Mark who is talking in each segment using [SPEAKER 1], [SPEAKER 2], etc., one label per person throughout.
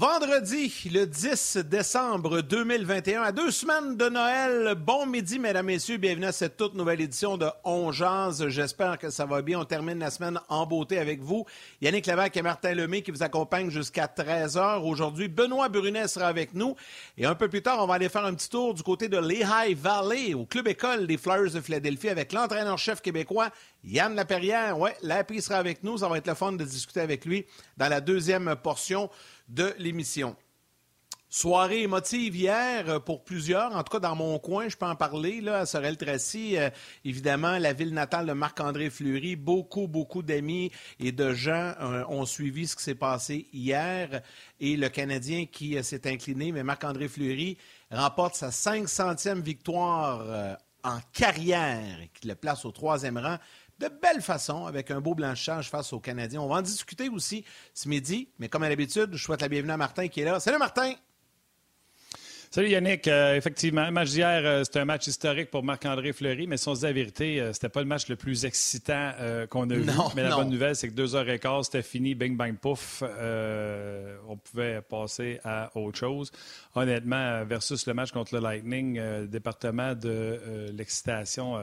[SPEAKER 1] Vendredi, le 10 décembre 2021, à deux semaines de Noël. Bon midi, mesdames, messieurs. Bienvenue à cette toute nouvelle édition de On. J'espère que ça va bien. On termine la semaine en beauté avec vous. Yannick Lévesque et Martin Lemay qui vous accompagnent jusqu'à 13h. Aujourd'hui, Benoît Brunet sera avec nous. Et un peu plus tard, on va aller faire un petit tour du côté de Lehigh Valley, au club école des Flyers de Philadelphie avec l'entraîneur-chef québécois Yann Laperrière. Ouais, Lapi sera avec nous. Ça va être le fun de discuter avec lui dans la deuxième portion de l'émission. Soirée émotive hier euh, pour plusieurs, en tout cas dans mon coin, je peux en parler, là, à Sorel-Tracy. Euh, évidemment, la ville natale de Marc-André Fleury. Beaucoup, beaucoup d'amis et de gens euh, ont suivi ce qui s'est passé hier. Et le Canadien qui s'est incliné, mais Marc-André Fleury remporte sa 500e victoire en carrière, qui le place au troisième rang de belle façon avec un beau blanchage face aux Canadiens. On va en discuter aussi ce midi, mais comme à l'habitude, je souhaite la bienvenue à Martin qui est là. Salut Martin!
[SPEAKER 2] Salut Yannick. Euh, effectivement, le match d'hier, euh, c'était un match historique pour Marc-André Fleury, mais si on se dit la vérité, euh, c'était pas le match le plus excitant qu'on a vu. Mais la bonne nouvelle, c'est que deux heures et quart, c'était fini, bing bang pouf. on pouvait passer à autre chose. Honnêtement, versus le match contre le Lightning, département de l'excitation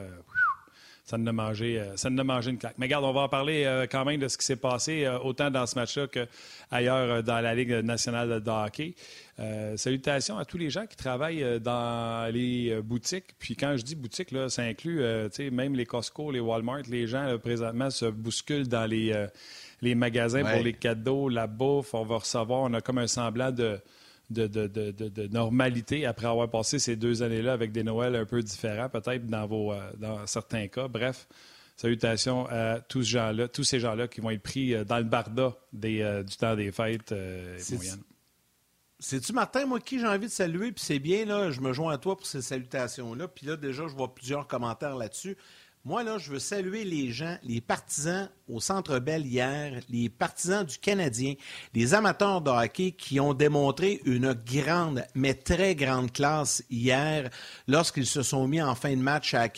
[SPEAKER 2] ça ne mangé, euh, ça mangé une claque. Mais regarde, on va en parler euh, quand même de ce qui s'est passé, euh, autant dans ce match-là qu'ailleurs dans la Ligue nationale de hockey. salutations à tous les gens qui travaillent dans les boutiques. Puis quand je dis boutique, là, ça inclut même les Costco, les Walmart. Les gens, présentement, se bousculent dans les, les magasins pour les cadeaux, la bouffe. On va recevoir, on a comme un semblant de de, normalité après avoir passé ces deux années-là avec des Noëls un peu différents, peut-être dans, vos, euh, dans certains cas. Bref, salutations à tous, ces gens-là, tous ces gens-là qui vont être pris euh, dans le barda des, euh, du temps des fêtes
[SPEAKER 1] C'est-tu, Martin, moi, qui j'ai envie de saluer? Puis c'est bien, là, je me joins à toi pour ces salutations-là. Puis là, déjà, je vois plusieurs commentaires là-dessus. Moi, là, je veux saluer les gens, les partisans au Centre Bell hier, les partisans du Canadien, les amateurs de hockey qui ont démontré une grande, mais très grande classe hier lorsqu'ils se sont mis en fin de match à,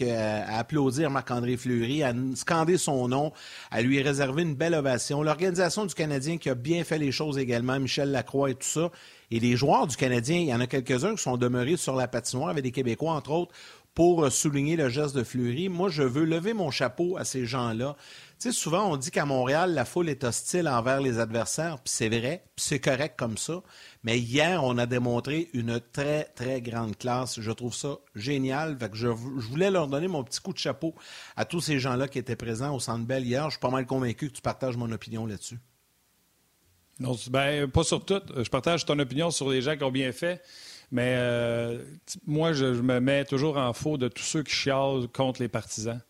[SPEAKER 1] applaudir Marc-André Fleury, à scander son nom, à lui réserver une belle ovation. L'organisation du Canadien qui a bien fait les choses également, Michel Lacroix et tout ça. Et les joueurs du Canadien, il y en a quelques-uns qui sont demeurés sur la patinoire avec des Québécois, entre autres, pour euh, souligner le geste de Fleury. Moi, je veux lever mon chapeau à ces gens-là. Tu sais, souvent, on dit qu'à Montréal, la foule est hostile envers les adversaires, puis c'est vrai, puis c'est correct comme ça. Mais hier, on a démontré une très, très grande classe. Je trouve ça génial. Fait je, voulais leur donner mon petit coup de chapeau à tous ces gens-là qui étaient présents au Centre Bell hier. Je suis pas mal convaincu que tu partages mon opinion là-dessus.
[SPEAKER 2] Non, ben, pas sur tout. Je partage ton opinion sur les gens qui ont bien fait. Mais euh, moi, je, me mets toujours en faux de tous ceux qui chialent contre les partisans.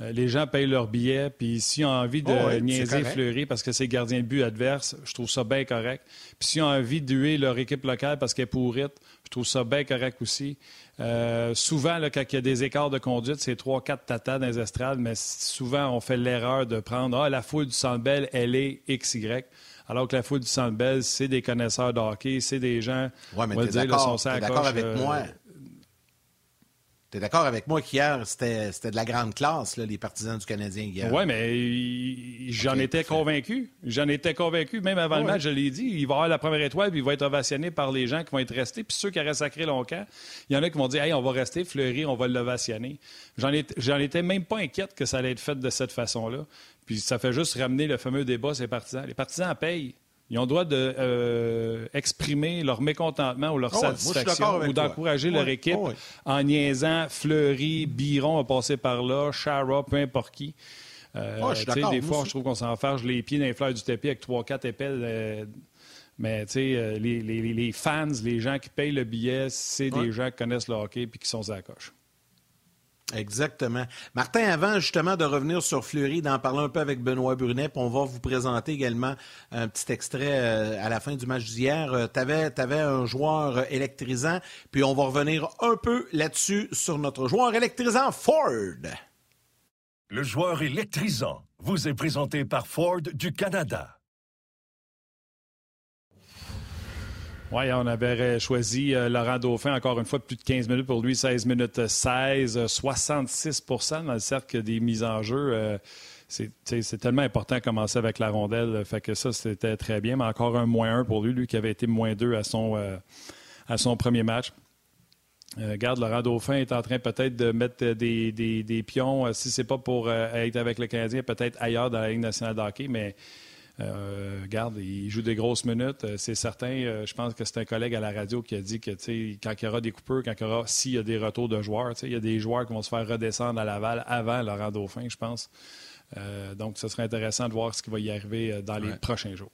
[SPEAKER 2] Euh, les gens payent leur billet, puis s'ils ont envie de oh niaiser Fleury parce que c'est gardien de but adverse, je trouve ça bien correct. Puis s'ils ont envie de huer leur équipe locale parce qu'elle est pourrite, je trouve ça bien correct aussi. Euh, souvent, là, quand il y a des écarts de conduite, c'est trois, quatre tatas dans les estrades, mais souvent, on fait l'erreur de prendre Ah, la foule du Centre elle est XY alors que la foule du Centre Bell, c'est des connaisseurs de hockey, c'est des gens,
[SPEAKER 1] ouais, mais va dire, d'accord avec euh, moi. Tu es d'accord avec moi qu'hier, c'était de la grande classe, là, les partisans du Canadien hier?
[SPEAKER 2] Oui, mais j'en étais convaincu. J'en étais convaincu. Même avant le match, je l'ai dit, il va avoir la première étoile, puis il va être ovationné par les gens qui vont être restés. Puis ceux qui auraient sacré longtemps, il y en a qui vont dire Hey, on va rester, Fleury, on va l'ovationner. J'en étais même pas inquiète que ça allait être fait de cette façon-là. Puis ça fait juste ramener le fameux débat ces partisans. Les partisans payent. Ils ont le droit d'exprimer euh, leur mécontentement ou leur oh, satisfaction ou d'encourager leur équipe en niaisant Fleury, Biron a passé par là, Chara, peu importe qui. des fois, je trouve qu'on s'enfarge les pieds dans les fleurs du tapis avec 3-4 épelles. mais les, les, les, fans, les gens qui payent le billet, c'est des gens qui connaissent le hockey et qui sont à la coche.
[SPEAKER 1] Exactement. Martin, avant justement de revenir sur Fleury, d'en parler un peu avec Benoît Brunet, on va vous présenter également un petit extrait euh, à la fin du match d'hier. Euh, tu avais, un joueur électrisant, puis on va revenir un peu là-dessus sur notre joueur électrisant, Ford.
[SPEAKER 3] Le joueur électrisant vous est présenté par Ford du Canada.
[SPEAKER 2] Oui, on avait choisi euh, Laurent Dauphin, encore une fois, plus de 15 minutes pour lui, 16 minutes 16, 66% dans le cercle des mises en jeu. Euh, c'est tellement important de commencer avec la rondelle. Fait que ça, c'était très bien, mais encore un moins 1 pour lui, lui qui avait été moins 2 à son, euh, à son premier match. Regarde, Laurent Dauphin est en train peut-être de mettre des, des, pions, si c'est pas pour être avec le Canadien, peut-être ailleurs dans la Ligue nationale de hockey, mais euh, regarde, il joue des grosses minutes. Euh, c'est certain. Euh, je pense que c'est un collègue à la radio qui a dit que quand il y aura des coupeurs, quand il y aura, s'il y a des retours de joueurs, il y a des joueurs qui vont se faire redescendre à Laval avant Laurent Dauphin, je pense. donc, ce serait intéressant de voir ce qui va y arriver dans les prochains jours.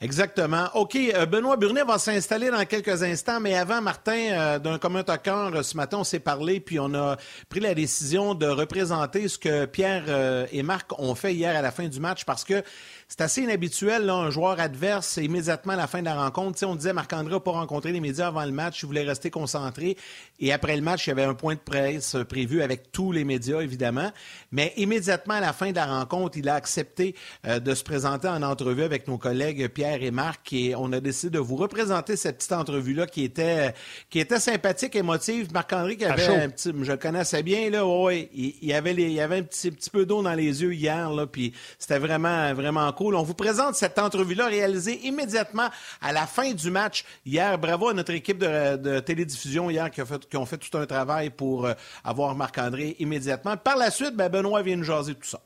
[SPEAKER 1] Exactement. OK, euh, Benoît Burnet va s'installer dans quelques instants, mais avant, Martin, euh, d'un commun accord, euh, ce matin, on s'est parlé, puis on a pris la décision de représenter ce que Pierre et Marc ont fait hier à la fin du match parce que c'est assez inhabituel, là, un joueur adverse, immédiatement à la fin de la rencontre. on disait Marc-André n'a pas rencontré les médias avant le match, il voulait rester concentré. Et après le match, il y avait un point de presse prévu avec tous les médias, évidemment. Mais immédiatement à la fin de la rencontre, il a accepté euh, de se présenter en entrevue avec nos collègues Pierre et Marc. Et on a décidé de vous représenter cette petite entrevue-là qui était, qui était sympathique, émotive. Marc-André, qui avait un petit, je le connaissais bien, là, ouais, il, avait il avait un petit, petit peu d'eau dans les yeux hier, là, puis c'était vraiment, vraiment on vous présente cette entrevue-là réalisée immédiatement à la fin du match hier. Bravo à notre équipe de, télédiffusion hier qui, a fait, qui, ont fait tout un travail pour euh, avoir Marc-André immédiatement. Par la suite, ben, Benoît vient nous jaser tout ça.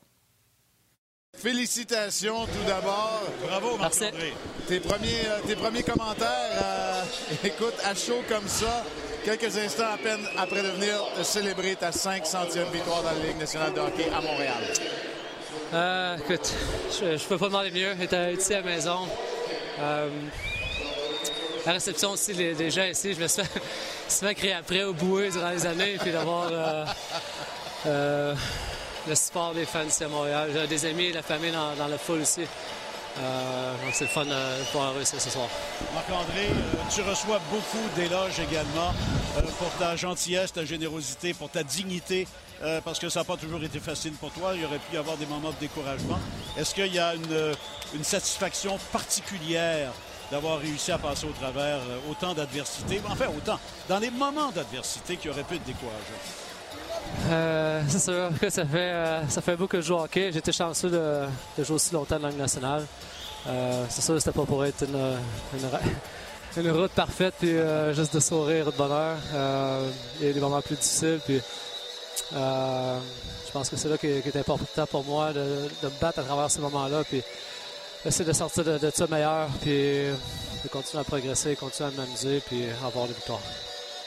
[SPEAKER 4] Félicitations tout d'abord. Bravo, Marc-André. Tes premiers, euh, tes premiers commentaires, euh, écoute, à chaud comme ça, quelques instants à peine après de venir célébrer ta 500e victoire dans la Ligue nationale de hockey à Montréal.
[SPEAKER 5] Euh, écoute, je ne peux pas demander mieux. J'étais ici à la maison. Euh, la réception aussi, les, gens ici, je me suis souvent après au bouée durant les années, puis d'avoir euh, le support des fans ici à Montréal. Des amis et la famille dans, dans la foule aussi. Euh, c'est le fun de pouvoir réussir ce soir.
[SPEAKER 6] Marc-André, tu reçois beaucoup d'éloges également pour ta gentillesse, ta générosité, pour ta dignité euh, parce que ça n'a pas toujours été facile pour toi. Il aurait pu y avoir des moments de découragement. Est-ce qu'il y a une, satisfaction particulière d'avoir réussi à passer au travers euh, autant d'adversité, enfin autant, dans les moments d'adversité qui auraient pu te décourager?
[SPEAKER 5] Euh, c'est sûr que ça fait, ça fait beaucoup de jouer au hockey. J'étais chanceux de, jouer aussi longtemps dans langue nationale. c'est sûr que c'était pas pour être une, route parfaite puis juste de sourire de bonheur. il y a des moments plus difficiles. Puis euh, je pense que c'est là qui est important pour moi de, me battre à travers ces moments-là, puis essayer de sortir de, ça meilleur, puis de continuer à progresser, continuer à m'amuser, puis avoir des victoires.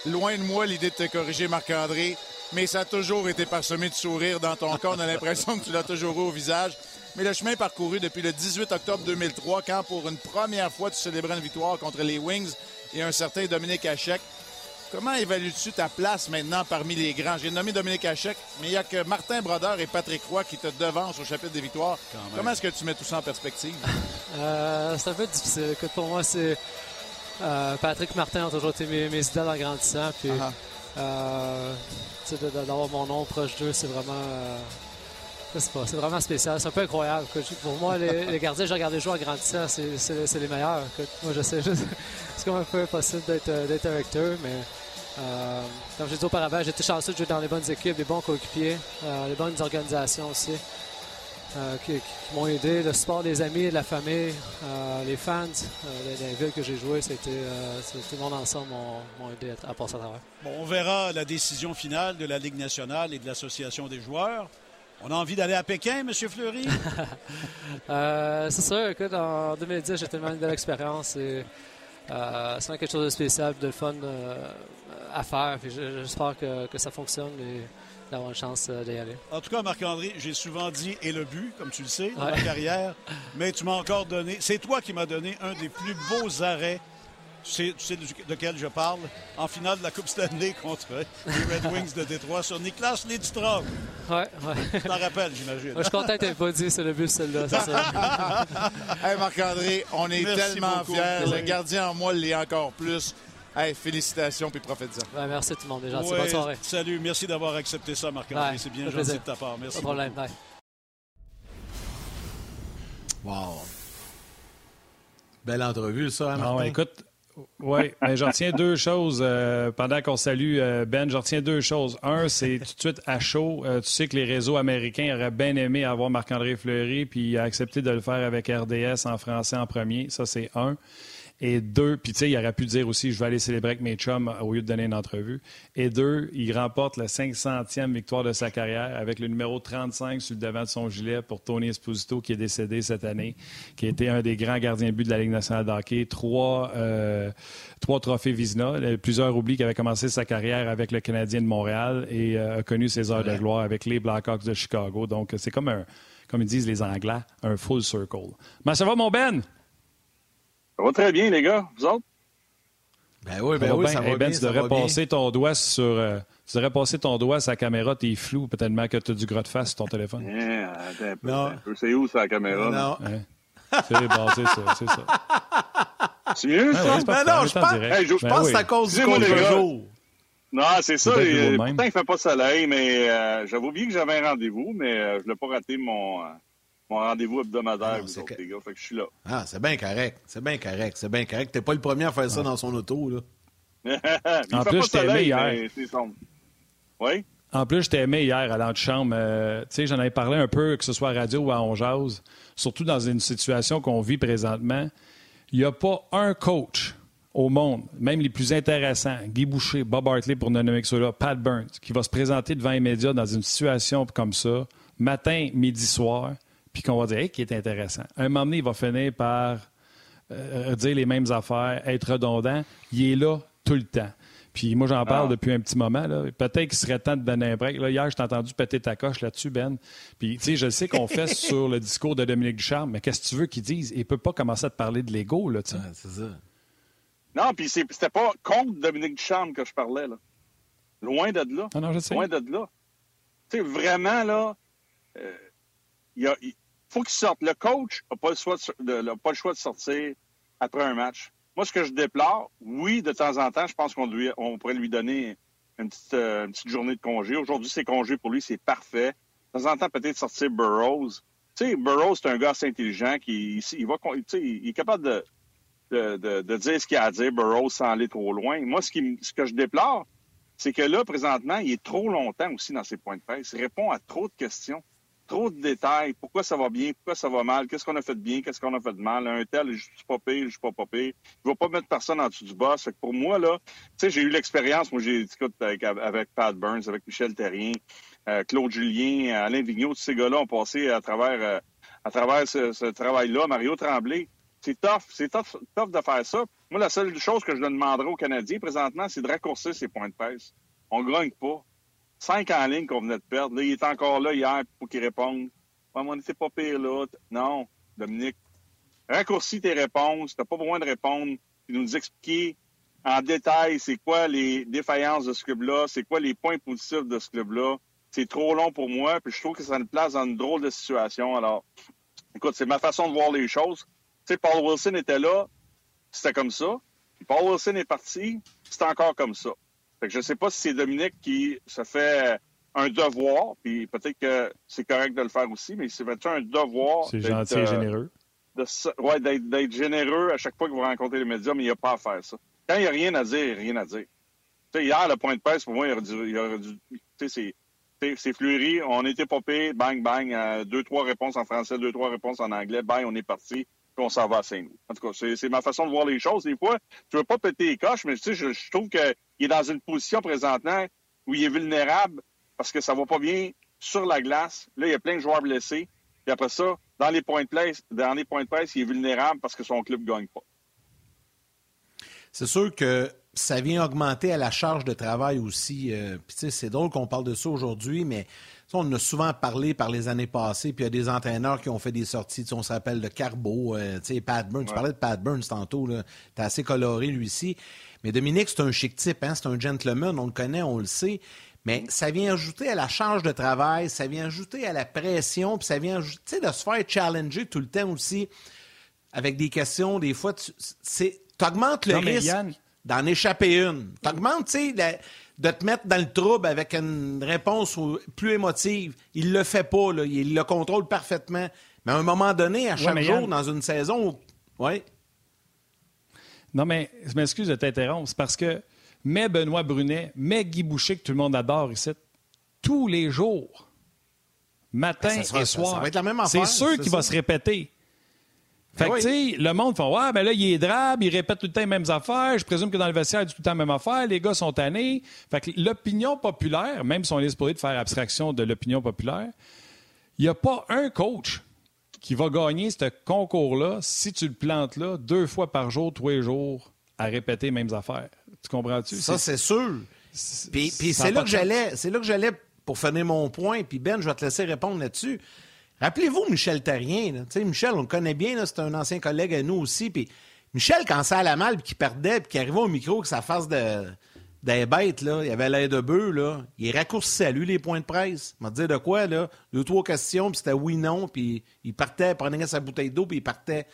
[SPEAKER 4] Loin de moi l'idée de te corriger, Marc-André, mais ça a toujours été parsemé de sourires dans ton cas. On a l'impression que tu l'as toujours eu au visage. Mais le chemin parcouru depuis le 18 octobre 2003, quand pour une première fois tu célébrais une victoire contre les Wings et un certain Dominique Hachek, Comment évalues-tu ta place maintenant parmi les grands? J'ai nommé Dominique Hachek, mais il n'y a que Martin Brodeur et Patrick Roy qui te devancent au chapitre des victoires. Comment est-ce que tu mets tout ça en perspective?
[SPEAKER 5] Euh, c'est un peu difficile. Écoute, pour moi, c'est. Euh, Patrick et Martin ont toujours été mes, mes idoles en grandissant. Puis, euh, d'avoir mon nom proche d'eux, c'est vraiment. c'est vraiment spécial. C'est un peu incroyable. Pour moi, les, gardiens, j'ai regardé jouer en grandissant, c'est les meilleurs. moi, je sais juste. c'est comme un peu impossible d'être avec eux, mais euh, comme je dit auparavant, j'étais chanceux de jouer dans les bonnes équipes, les bons coéquipiers, euh, les bonnes organisations aussi. Euh, qui, m'ont aidé, le support des amis, de la famille, les fans, les, villes que j'ai jouées, c'était tout le monde ensemble m'ont aidé à, passer à travers.
[SPEAKER 6] Bon, on verra la décision finale de la Ligue nationale et de l'Association des joueurs. On a envie d'aller à Pékin, M. Fleury?
[SPEAKER 5] c'est sûr, écoute, en 2010, j'ai tellement une belle expérience et euh, c'est quelque chose de spécial, de fun euh, à faire. J'espère que, ça fonctionne. d'avoir une chance d'y aller.
[SPEAKER 6] En tout cas, Marc-André, j'ai souvent dit et le but, comme tu le sais, dans ma carrière, mais tu m'as encore donné. C'est toi qui m'as donné un des plus beaux arrêts tu sais, de quel je parle, en finale de la Coupe Stanley contre les Red Wings de Détroit sur Niklas Lidstrom.
[SPEAKER 5] Ouais, ouais.
[SPEAKER 6] Tu t'en rappelles, j'imagine.
[SPEAKER 5] je suis content que pas dit c'est le but, celle-là, c'est ça.
[SPEAKER 4] hey, Marc-André, on est tellement fiers. Le gardien en moi l'est encore plus. Hey, félicitations puis profite-en.
[SPEAKER 5] Ouais, merci tout le monde, déjà. Bonne soirée.
[SPEAKER 6] Salut, merci d'avoir accepté ça, Marc-André. c'est bien gentil de ta part. Merci.
[SPEAKER 5] Pas de problème.
[SPEAKER 1] Wow. Belle entrevue, ça, hein, Martin?
[SPEAKER 2] écoute, oui, mais j'en retiens deux choses euh, pendant qu'on salue euh, Ben. J'en retiens deux choses. Un, c'est tout de suite à chaud. Euh, tu sais que les réseaux américains auraient bien aimé avoir Marc-André Fleury, puis il a accepté de le faire avec RDS en français en premier. Ça, c'est un. Et deux, puis tu sais, il aurait pu dire aussi, je vais aller célébrer avec mes chums au lieu de donner une entrevue. Et deux, il remporte la 500e victoire de sa carrière avec le numéro 35 sur le devant de son gilet pour Tony Esposito, qui est décédé cette année, qui a été un des grands gardiens de but de la Ligue nationale de hockey. Trois, euh, trois trophées Vizina, plusieurs oublies qu'il avait commencé sa carrière avec le Canadien de Montréal et euh, a connu ses heures de gloire avec les Blackhawks de Chicago. Donc, c'est comme un, comme ils disent les Anglais, un full circle. Mais ça va, mon Ben?
[SPEAKER 7] Ça va très bien, les gars. Vous autres?
[SPEAKER 1] Ben oui, ben oui, ça va
[SPEAKER 2] ben,
[SPEAKER 1] bien,
[SPEAKER 2] tu devrais passer ton doigt sur... Euh, tu devrais passer ton doigt sur la caméra, t'es flou, peut-être que tu as du gros de face sur ton téléphone.
[SPEAKER 7] Yeah, un peu, non. C'est où, ça, la caméra?
[SPEAKER 1] Non.
[SPEAKER 2] C'est bon, c'est ça, c'est ça.
[SPEAKER 7] C'est mieux, ça?
[SPEAKER 1] Ouais, ben non, je pense, hey, je ben pense oui. que c'est à cause du contre-jour.
[SPEAKER 7] Non, c'est ça. Et, pourtant, il ne fait pas soleil, mais euh, j'avais oublié que j'avais un rendez-vous, mais euh, je ne l'ai pas raté mon... Mon rendez-vous hebdomadaire, vous autres, les gars. Fait que je suis là.
[SPEAKER 1] Ah, c'est bien correct. C'est bien correct. C'est bien correct. T'es pas le premier à faire ça dans son auto, là.
[SPEAKER 2] en plus, je t'ai aimé hier.
[SPEAKER 7] Oui?
[SPEAKER 2] En plus, je t'ai aimé hier à l'antichambre. Euh, tu sais, j'en avais parlé un peu, que ce soit à radio ou à On surtout dans une situation qu'on vit présentement. Il n'y a pas un coach au monde, même les plus intéressants, Guy Boucher, Bob Hartley pour ne nommer que cela, Pat Burns, qui va se présenter devant les médias dans une situation comme ça, matin, midi, soir, puis qu'on va dire hey, qui est intéressant. Un moment donné, il va finir par euh, dire les mêmes affaires, être redondant. Il est là tout le temps. Puis moi, j'en parle ah. depuis un petit moment. Peut-être qu'il serait temps de donner un break. Là, hier, je t'ai entendu péter ta coche là-dessus, Ben. Puis, tu sais, je sais qu'on fait sur le discours de Dominique Ducharme, mais qu'est-ce que tu veux qu'il dise? Il peut pas commencer à te parler de l'ego, là, tu sais.
[SPEAKER 1] c'est ça.
[SPEAKER 7] Non, puis c'était pas contre Dominique Ducharme que je parlais, là. Loin de là.
[SPEAKER 2] Ah non, je sais.
[SPEAKER 7] Loin de là. Tu sais, vraiment, là, euh, il, a, faut qu'il sorte. Le coach n'a pas, le choix de, pas le choix de sortir après un match. Moi, ce que je déplore, oui, de temps en temps, je pense qu'on on pourrait lui donner une petite, euh, une petite journée de congé. Aujourd'hui, c'est congé pour lui, c'est parfait. De temps en temps, peut-être sortir Burroughs. Tu sais, Burroughs, c'est un gars assez intelligent qui il, est capable de, dire ce qu'il a à dire, Burroughs, sans aller trop loin. Moi, ce, qui, que je déplore, c'est que là, présentement, il est trop longtemps aussi dans ses points de presse. Il répond à trop de questions trop de détails. Pourquoi ça va bien? Pourquoi ça va mal? Qu'est-ce qu'on a fait de bien? Qu'est-ce qu'on a fait de mal? Un tel, je suis pas pire, je suis pas pas pire. Je vais pas mettre personne en dessous du boss. Fait que pour moi, là, tu sais, j'ai eu l'expérience. Moi, j'ai discuté avec, avec Pat Burns, avec Michel Terrien, euh, Claude Julien, Alain Vigneault. Tous ces gars-là ont passé à travers, euh, à travers ce, travail-là. Mario Tremblay. C'est tough. C'est tough, tough de faire ça. Moi, la seule chose que je demanderais aux Canadiens présentement, c'est de raccourcir ces points de presse. On grogne pas. Cinq en ligne qu'on venait de perdre. Là, il est encore là hier pour qu'il réponde. Ouais, on n'était pas pire là. Non, Dominique. Raccourcis tes réponses. Tu n'as pas besoin de répondre. Puis nous expliquer en détail c'est quoi les défaillances de ce club-là, c'est quoi les points positifs de ce club-là. C'est trop long pour moi, puis je trouve que ça nous place dans une drôle de situation. Alors, écoute, c'est ma façon de voir les choses. Tu sais, Paul Wilson était là, c'était comme ça. Paul Wilson est parti, c'est encore comme ça. Fait que je ne sais pas si c'est Dominique qui se fait un devoir, puis peut-être que c'est correct de le faire aussi, mais c'est un devoir.
[SPEAKER 2] C'est gentil et euh, généreux.
[SPEAKER 7] Oui, d'être généreux à chaque fois que vous rencontrez les médias, mais il n'y a pas à faire ça. Quand il n'y a rien à dire, il n'y a rien à dire. sais, hier, le point de presse, pour moi, il aurait dû. Il aurait dû c'est fleuri, on était popé, bang, bang, euh, deux, trois réponses en français, deux, trois réponses en anglais, bang, on est parti, puis on s'en va à Saint-Louis. En tout cas, c'est ma façon de voir les choses. Des fois, tu veux pas péter les coches, mais tu sais, je, trouve que il est dans une position présentement où il est vulnérable parce que ça va pas bien sur la glace. Là, il y a plein de joueurs blessés. Et après ça, dans les points de presse, dans les points de presse, il est vulnérable parce que son club ne gagne pas.
[SPEAKER 1] C'est sûr que ça vient augmenter à la charge de travail aussi. Euh, c'est drôle qu'on parle de ça aujourd'hui, mais on en a souvent parlé par les années passées, puis il y a des entraîneurs qui ont fait des sorties. On se rappelle de Carbo, euh, Pat Burns. Tu parlais de Pat Burns tantôt. Tu assez coloré, lui aussi. Mais Dominique, c'est un chic type. Hein? C'est un gentleman. On le connaît, on le sait. Mais ça vient ajouter à la charge de travail, ça vient ajouter à la pression, puis ça vient ajouter de se faire challenger tout le temps aussi avec des questions. Des fois, tu augmentes le risque d'en échapper une. Tu augmentes, tu sais, de te mettre dans le trouble avec une réponse plus émotive. Il le fait pas, là. il le contrôle parfaitement. Mais à un moment donné, à chaque jour, dans une saison, oui.
[SPEAKER 2] Non, mais je m'excuse de t'interrompre. C'est parce que, mais Benoît Brunet, mais Guy Boucher, que tout le monde adore ici, tous les jours, matin ben, et soir, c'est sûr qu'il va se répéter. Fait que, tu sais, le monde fait Ouais, mais là, il est drabe, il répète tout le temps les mêmes affaires. Je présume que dans le vestiaire, il dit tout le temps la même affaire. Les gars sont tannés. Fait que l'opinion populaire, même si on est supposé de faire abstraction de l'opinion populaire, il n'y a pas un coach qui va gagner ce concours-là si tu le plantes là deux fois par jour, tous les jours, à répéter les mêmes affaires. Tu comprends-tu?
[SPEAKER 1] Ça, c'est sûr. Puis, c'est là, que j'allais, c'est là que j'allais pour finir mon point. Puis Ben, je vais te laisser répondre là-dessus. Rappelez-vous Michel Terrien. Michel, on le connaît bien, c'est un ancien collègue à nous aussi. Puis Michel, quand ça allait mal, puis qu'il perdait, puis qu'il arrivait au micro, que sa face de, des bêtes, là, il avait l'air de bœuf, là, il raccourcissait lui les points de presse. Il m'a dit de quoi, là? Deux, trois questions, puis c'était oui, non, puis il partait, il prenait sa bouteille d'eau, puis il partait.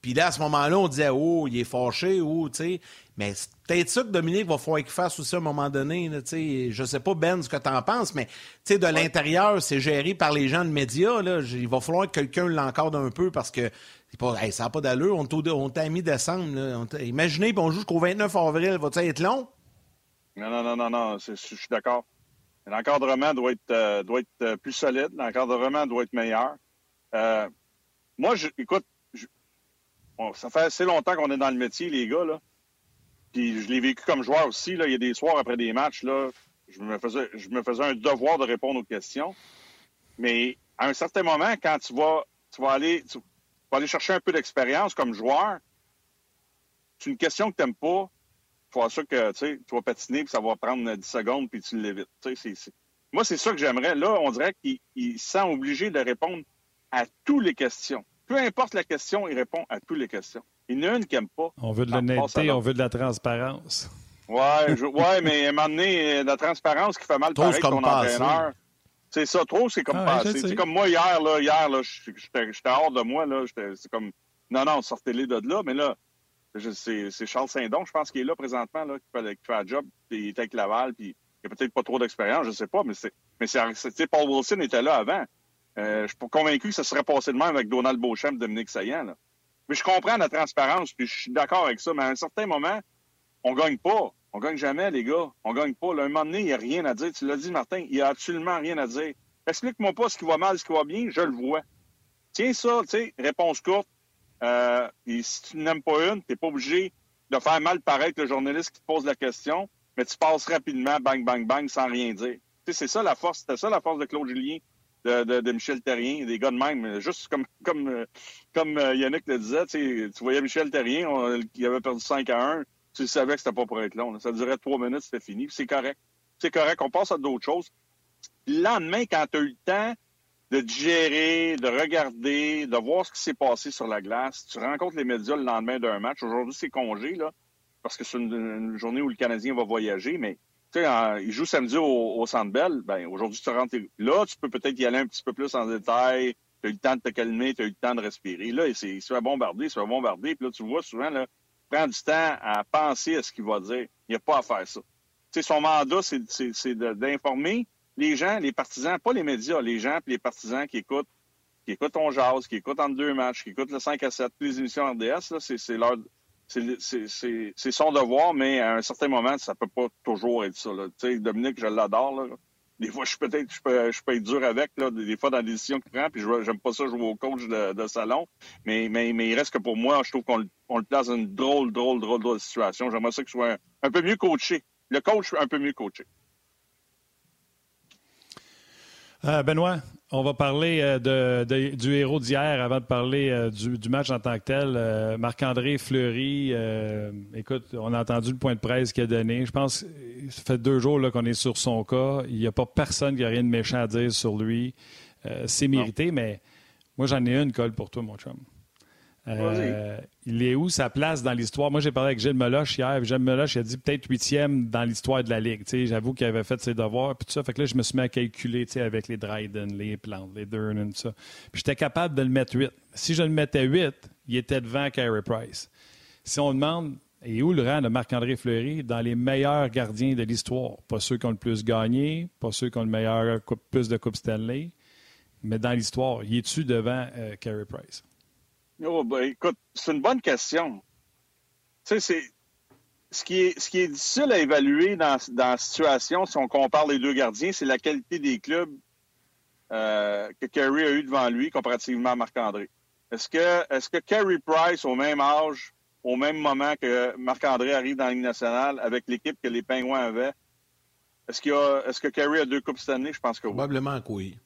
[SPEAKER 1] Puis là, à ce moment-là, on disait, oh, il est fâché, ou, tu sais. Mais c'est peut-être ça que Dominique va falloir qu'il fasse aussi à un moment donné. Là, je sais pas, Ben, ce que tu en penses, mais de l'intérieur, c'est géré par les gens de médias. Là. Il va falloir que quelqu'un l'encorde un peu parce que pas, ça n'a pas d'allure. On t'a mis décembre. Imaginez, on joue jusqu'au 29 avril. Va-tu être long?
[SPEAKER 7] Non, non, non, non, non. Je suis d'accord. L'encadrement doit être, euh, doit être euh, plus solide. L'encadrement doit être meilleur. Euh, moi, je, écoute, ça fait assez longtemps qu'on est dans le métier, les gars. Là. Puis je l'ai vécu comme joueur aussi. Là. Il y a des soirs après des matchs, là, je, me faisais, je me faisais un devoir de répondre aux questions. Mais à un certain moment, quand tu vas, tu vas, aller, tu vas aller chercher un peu d'expérience comme joueur, c'est une question que tu n'aimes pas. Il faut ça que tu vas patiner, puis ça va prendre 10 secondes, puis tu l'évites. Moi, c'est ça que j'aimerais. Là, on dirait qu'il sent obligé de répondre à toutes les questions. Peu importe la question, il répond à toutes les questions. Il y en a une qui n'aime pas.
[SPEAKER 2] On veut de l'honnêteté, on veut de la transparence.
[SPEAKER 7] Ouais, ouais, mais à un moment donné, la transparence qui fait mal
[SPEAKER 1] pareil ton entraîneur.
[SPEAKER 7] C'est ça, trop, c'est comme ah, passé. C'est comme moi hier, là, hier, là, j'étais hors de moi, là. C'est comme non, non, sortez-les de là, mais là, c'est Charles Saint-Don, je pense, qui est là présentement, là, qui fait, qui fait le job, puis il était avec Laval, puis il a peut-être pas trop d'expérience, je sais pas, mais c'est. Mais c'est, Paul Wilson était là avant. Euh, je suis pas convaincu que ça serait passé de même avec Donald Beauchamp et Dominique Saillant. Là. Mais je comprends la transparence, puis je suis d'accord avec ça, mais à un certain moment, on gagne pas. On gagne jamais, les gars. On gagne pas. Là, un moment donné, il n'y a rien à dire. Tu l'as dit, Martin, il n'y a absolument rien à dire. Explique-moi pas ce qui va mal, ce qui va bien, je le vois. Tiens ça, tu sais, réponse courte. Euh, si tu n'aimes pas une, tu n'es pas obligé de faire mal paraître le journaliste qui te pose la question, mais tu passes rapidement, bang, bang, bang, sans rien dire. Tu sais, c'est ça la force, c'était ça la force de Claude Julien de, Michel Terrien, des gars de même. Juste comme, comme, euh, comme euh, Yannick le disait, tu voyais Michel Terrien, qui avait perdu 5 à 1, tu savais que c'était pas pour être long. Ça durait trois minutes, c'était fini. C'est correct. C'est correct, on passe à d'autres choses. Le lendemain, quand tu as eu le temps de digérer, de regarder, de voir ce qui s'est passé sur la glace, tu rencontres les médias le lendemain d'un match. Aujourd'hui, c'est congé, là, parce que c'est une, journée où le Canadien va voyager, mais tu sais, il joue samedi au, Centre Bell. Ben, aujourd'hui, tu rentres là, tu peux peut-être y aller un petit peu plus en détail. Tu as eu le temps de te calmer, tu as eu le temps de respirer. Là, c'est, il se fait bombarder, il se fait bombarder. Puis là, tu vois souvent, là, prend du temps à penser à ce qu'il va dire. Il n'y a pas à faire ça. Tu sais, son mandat, c'est, d'informer les gens, les partisans, pas les médias, les gens puis les partisans qui écoutent, qui écoutent ton jazz, qui écoutent entre deux matchs, qui écoutent le 5 à 7, les émissions RDS, là, c'est, c'est leur, c'est son devoir, mais à un certain moment, ça peut pas toujours être ça. Sais, Dominique, je l'adore. Des fois, je suis peut-être, je peux, je peux être dur avec, là, des fois dans les décisions qu'il prend, puis j'aime pas ça jouer au coach de, salon. Mais, mais, mais il reste que pour moi, je trouve qu'on le place dans une drôle, drôle, drôle, drôle situation. J'aimerais ça qu'il soit un, peu mieux coaché. Le coach un peu mieux coaché.
[SPEAKER 2] Euh, Benoît, On va parler euh, de, du héros d'hier avant de parler euh, du, match en tant que tel. Euh, Marc-André Fleury, écoute, on a entendu le point de presse qu'il a donné. Je pense que ça fait deux jours qu'on est sur son cas. Il n'y a pas personne qui a rien de méchant à dire sur lui. C'est mérité, mais moi, j'en ai une colle pour toi, mon chum. Euh, il est où sa place dans l'histoire? Moi, j'ai parlé avec Gilles Meloche hier. Gilles Meloche il a dit peut-être huitième dans l'histoire de la Ligue. J'avoue qu'il avait fait ses devoirs. Puis ça. Fait que là, je me suis mis à calculer avec les Dryden, les Plantes, les Durnan, tout ça. Puis j'étais capable de le mettre 8. Si je le mettais 8, il était devant Carey Price. Si on demande, et où le rang de Marc-André Fleury? Dans les meilleurs gardiens de l'histoire? Pas ceux qui ont le plus gagné, pas ceux qui ont le meilleur plus de Coupe Stanley, mais dans l'histoire, il est-tu devant euh, Carey Price?
[SPEAKER 7] Oh, ben, écoute, c'est une bonne question. Tu sais, c'est. Ce qui, est, ce qui est difficile à évaluer dans, dans la situation, si on compare les deux gardiens, c'est la qualité des clubs euh, que Kerry a eu devant lui comparativement à Marc-André. Est-ce que, est-ce que Kerry Price, au même âge, au même moment que Marc-André arrive dans la Ligue nationale, avec l'équipe que les Pingouins avaient, est-ce, qu'il a, est-ce que Kerry a deux Coupes cette année? Je pense que oui.
[SPEAKER 1] Probablement que oui.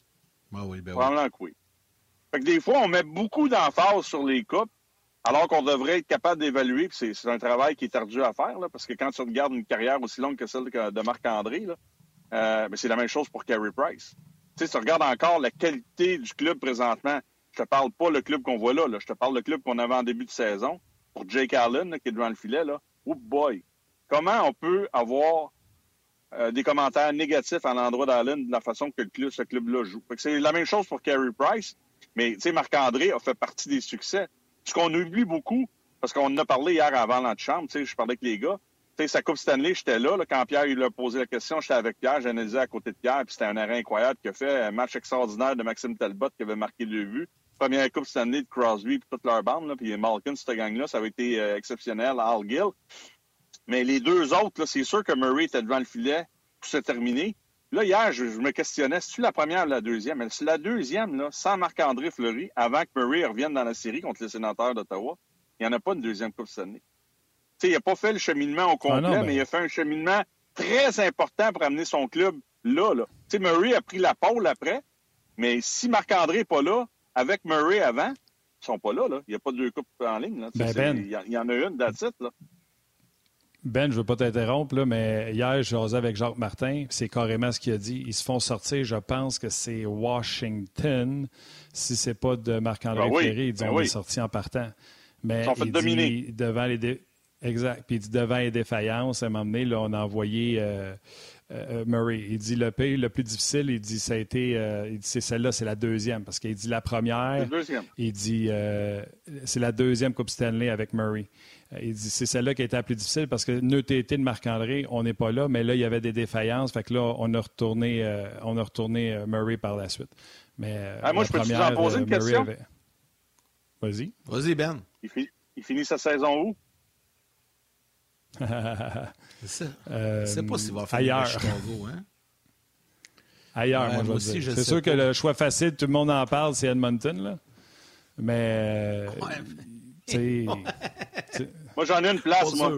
[SPEAKER 7] Ben oui, ben Probablement que oui. Fait que des fois, on met beaucoup d'emphase sur les coupes, alors qu'on devrait être capable d'évaluer. C'est, un travail qui est ardu à faire, parce que quand tu regardes une carrière aussi longue que celle de Marc-André, euh, c'est la même chose pour Carey Price. Tu sais, tu regardes encore la qualité du club présentement. Je te parle pas le club qu'on voit là, là. je te parle le club qu'on avait en début de saison pour Jake Allen qui est devant le filet. Là. Oh boy! Comment on peut avoir euh, des commentaires négatifs à l'endroit d'Allen de la façon que le club, ce club-là joue? c'est la même chose pour Carey Price. Mais, tu sais, Marc-André a fait partie des succès. Ce qu'on oublie beaucoup, parce qu'on en a parlé hier avant l'antichambre, tu sais, je parlais avec les gars. Tu sais, sa Coupe Stanley, j'étais là, quand Pierre il a posé la question, j'étais avec Pierre, j'analysais à côté de Pierre, puis c'était un arrêt incroyable qu'il a fait, un match extraordinaire de Maxime Talbot qui avait marqué deux vues. Première Coupe Stanley de Crosby puis toute leur bande, là, puis Malkin, cette gang-là, ça avait été euh, exceptionnel, Al Gill. Mais les deux autres, là, c'est sûr que Murray était devant le filet, tout s'est terminé. Là, hier, je, me questionnais, c'est-tu la première ou la deuxième? C'est la deuxième, là, sans Marc-André Fleury, avant que Murray revienne dans la série contre les sénateurs d'Ottawa. Il n'y en a pas une deuxième Coupe cette année. sais, il n'a pas fait le cheminement au complet, ah mais... il a fait un cheminement très important pour amener son club là. là. sais, Murray a pris la pole après, mais si Marc-André n'est pas là, avec Murray avant, ils sont pas là. là. Il n'y a pas deux coupes en ligne. Là. Ben, ben. il, y en a une, Là.
[SPEAKER 2] Ben, je ne veux pas t'interrompre, mais hier, je jasais avec Jacques Martin, c'est carrément ce qu'il a dit. Ils se font sortir, je pense que c'est Washington. Si c'est pas de Marc-André ben Ferré, ils ben sorti en partant. Mais
[SPEAKER 7] ils
[SPEAKER 2] il dit, devant les Exact. Puis il dit devant les défaillances, à un moment donné, là, on a envoyé euh, euh, Murray. Il dit le pays le plus difficile, il dit ça a été, euh, il dit c'est celle-là, c'est la deuxième parce qu'il dit la première. La
[SPEAKER 7] deuxième.
[SPEAKER 2] Il dit c'est la deuxième Coupe Stanley avec Murray. Il dit c'est celle-là qui a été la plus difficile parce que neutralité de Marc-André, on n'est pas là, mais là, il y avait des défaillances. Fait que là, on a retourné, euh, on a retourné euh, Murray par la suite. Mais, euh,
[SPEAKER 7] ah, moi, je peux te en poser une question?
[SPEAKER 2] Vas-y.
[SPEAKER 1] Vas-y, Ben.
[SPEAKER 7] Il, finit sa saison où?
[SPEAKER 1] c'est ça. sais pas s'il va faire
[SPEAKER 2] ailleurs.
[SPEAKER 1] Chicago, hein?
[SPEAKER 2] Ailleurs, moi, aussi, C'est sûr que le choix facile, tout le monde en parle, c'est Edmonton, là. Mais.
[SPEAKER 7] Moi, j'en ai une place, moi.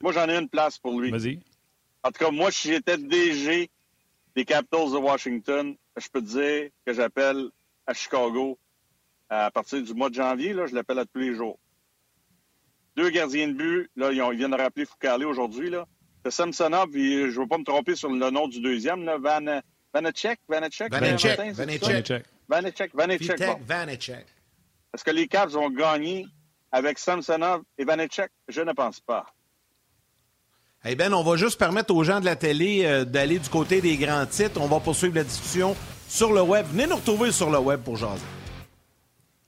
[SPEAKER 7] Moi, j'en ai une place pour lui.
[SPEAKER 2] Vas-y.
[SPEAKER 7] En tout cas, moi, si j'étais DG des Capitals de Washington, je peux te dire que j'appelle à Chicago à partir du mois de janvier. Là, je l'appelle à tous les jours. Deux gardiens de but. Là, ils, viennent de rappeler Foucault aujourd'hui. Là. C'est Samsonov, puis je ne veux pas me tromper sur le nom du deuxième. Là, Van, Vanacek?
[SPEAKER 1] Vanacek? Vanacek. Vanacek.
[SPEAKER 7] Vanacek. Vanacek.
[SPEAKER 1] Vanacek.
[SPEAKER 7] Est-ce que les Caps vont gagner avec Samsonov et Vanecek? Je ne pense pas.
[SPEAKER 1] Eh Ben, on va juste permettre aux gens de la télé euh, d'aller du côté des grands titres. On va poursuivre la discussion sur le web. Venez nous retrouver sur le web pour jaser.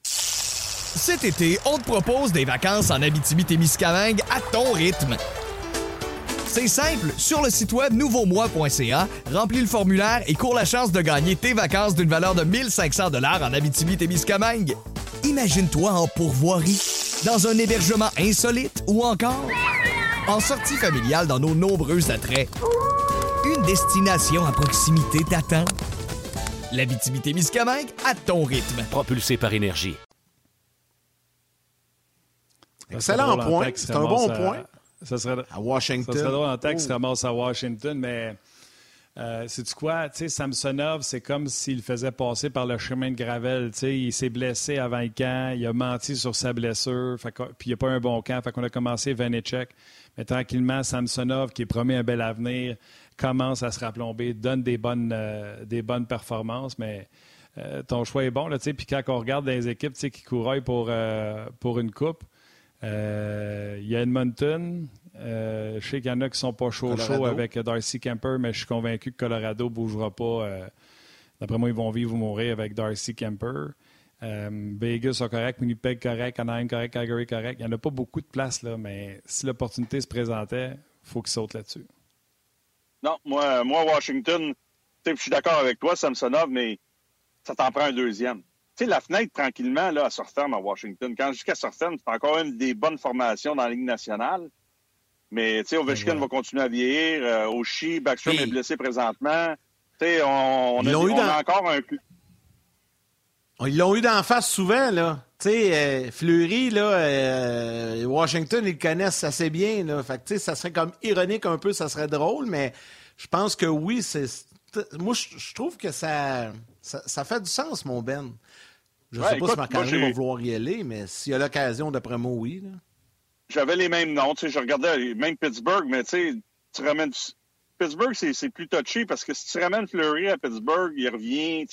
[SPEAKER 8] Cet été, on te propose des vacances en Abitibi-Témiscamingue à ton rythme. C'est simple, sur le site web nouveaumois.ca, remplis le formulaire et cours la chance de gagner tes vacances d'une valeur de 1500 dollars en Abitibi-Témiscamingue. Imagine-toi en pourvoirie, dans un hébergement insolite ou encore en sortie familiale dans nos nombreux attraits. Une destination à proximité t'attend. La Miscamingue à ton rythme.
[SPEAKER 9] Propulsé par énergie.
[SPEAKER 1] Excellent point. C'est un bon point.
[SPEAKER 2] Ça serait,
[SPEAKER 1] à Washington.
[SPEAKER 2] Ça serait drôle en temps se ramasse à Washington, mais Euh, C'est-tu quoi? Samsonov, c'est comme s'il faisait passer par le chemin de Gravel. Il s'est blessé avant le camp, il a menti sur sa blessure, puis il n'a pas un bon camp. Fait qu'on a commencé Vanecek. Mais tranquillement, Samsonov, qui promet un bel avenir, commence à se raplomber, donne des bonnes, euh, des bonnes performances, mais euh, ton choix est bon. Là, puis quand on regarde les équipes qui couraient pour, euh, pour une coupe, il y a Edmonton, euh, je sais qu'il y en a qui ne sont pas chaud chaud avec Darcy Kemper, mais je suis convaincu que Colorado ne bougera pas. Euh, d'après moi, ils vont vivre ou mourir avec Darcy Kemper. Euh, Vegas sont correct, Winnipeg correct, Anaheim correct, Calgary correct. Il n'y en a pas beaucoup de place, là, mais si l'opportunité se présentait, il faut qu'ils sautent là-dessus.
[SPEAKER 7] Non, moi, moi Washington, je suis d'accord avec toi, Samsonov, mais ça t'en prend un deuxième. Tu sais, la fenêtre, tranquillement, là, se referme à Washington. Quand qu'elle se referme, c'est encore une des bonnes formations dans la Ligue nationale. Mais, tu sais, Ovechkin va continuer à vieillir. Euh, Oshie, Backstrom est blessé présentement. Tu sais, on, on, a, on a, encore un...
[SPEAKER 1] Ils l'ont eu d'en face souvent, là. Tu sais, euh, Fleury, là, euh, Washington, ils le connaissent assez bien, là. Fait que, tu sais, ça serait comme ironique un peu, ça serait drôle, mais je pense que oui, c'est... Moi, je trouve que ça, ça, fait du sens, mon Ben. Je ne sais pas si Marc-André va vouloir y aller, mais s'il y a l'occasion, d'après moi, oui, là
[SPEAKER 7] j'avais les mêmes noms. Je regardais même Pittsburgh, mais tu ramènes. Pittsburgh, c'est plus touché parce que si tu ramènes Fleury à Pittsburgh, il revient,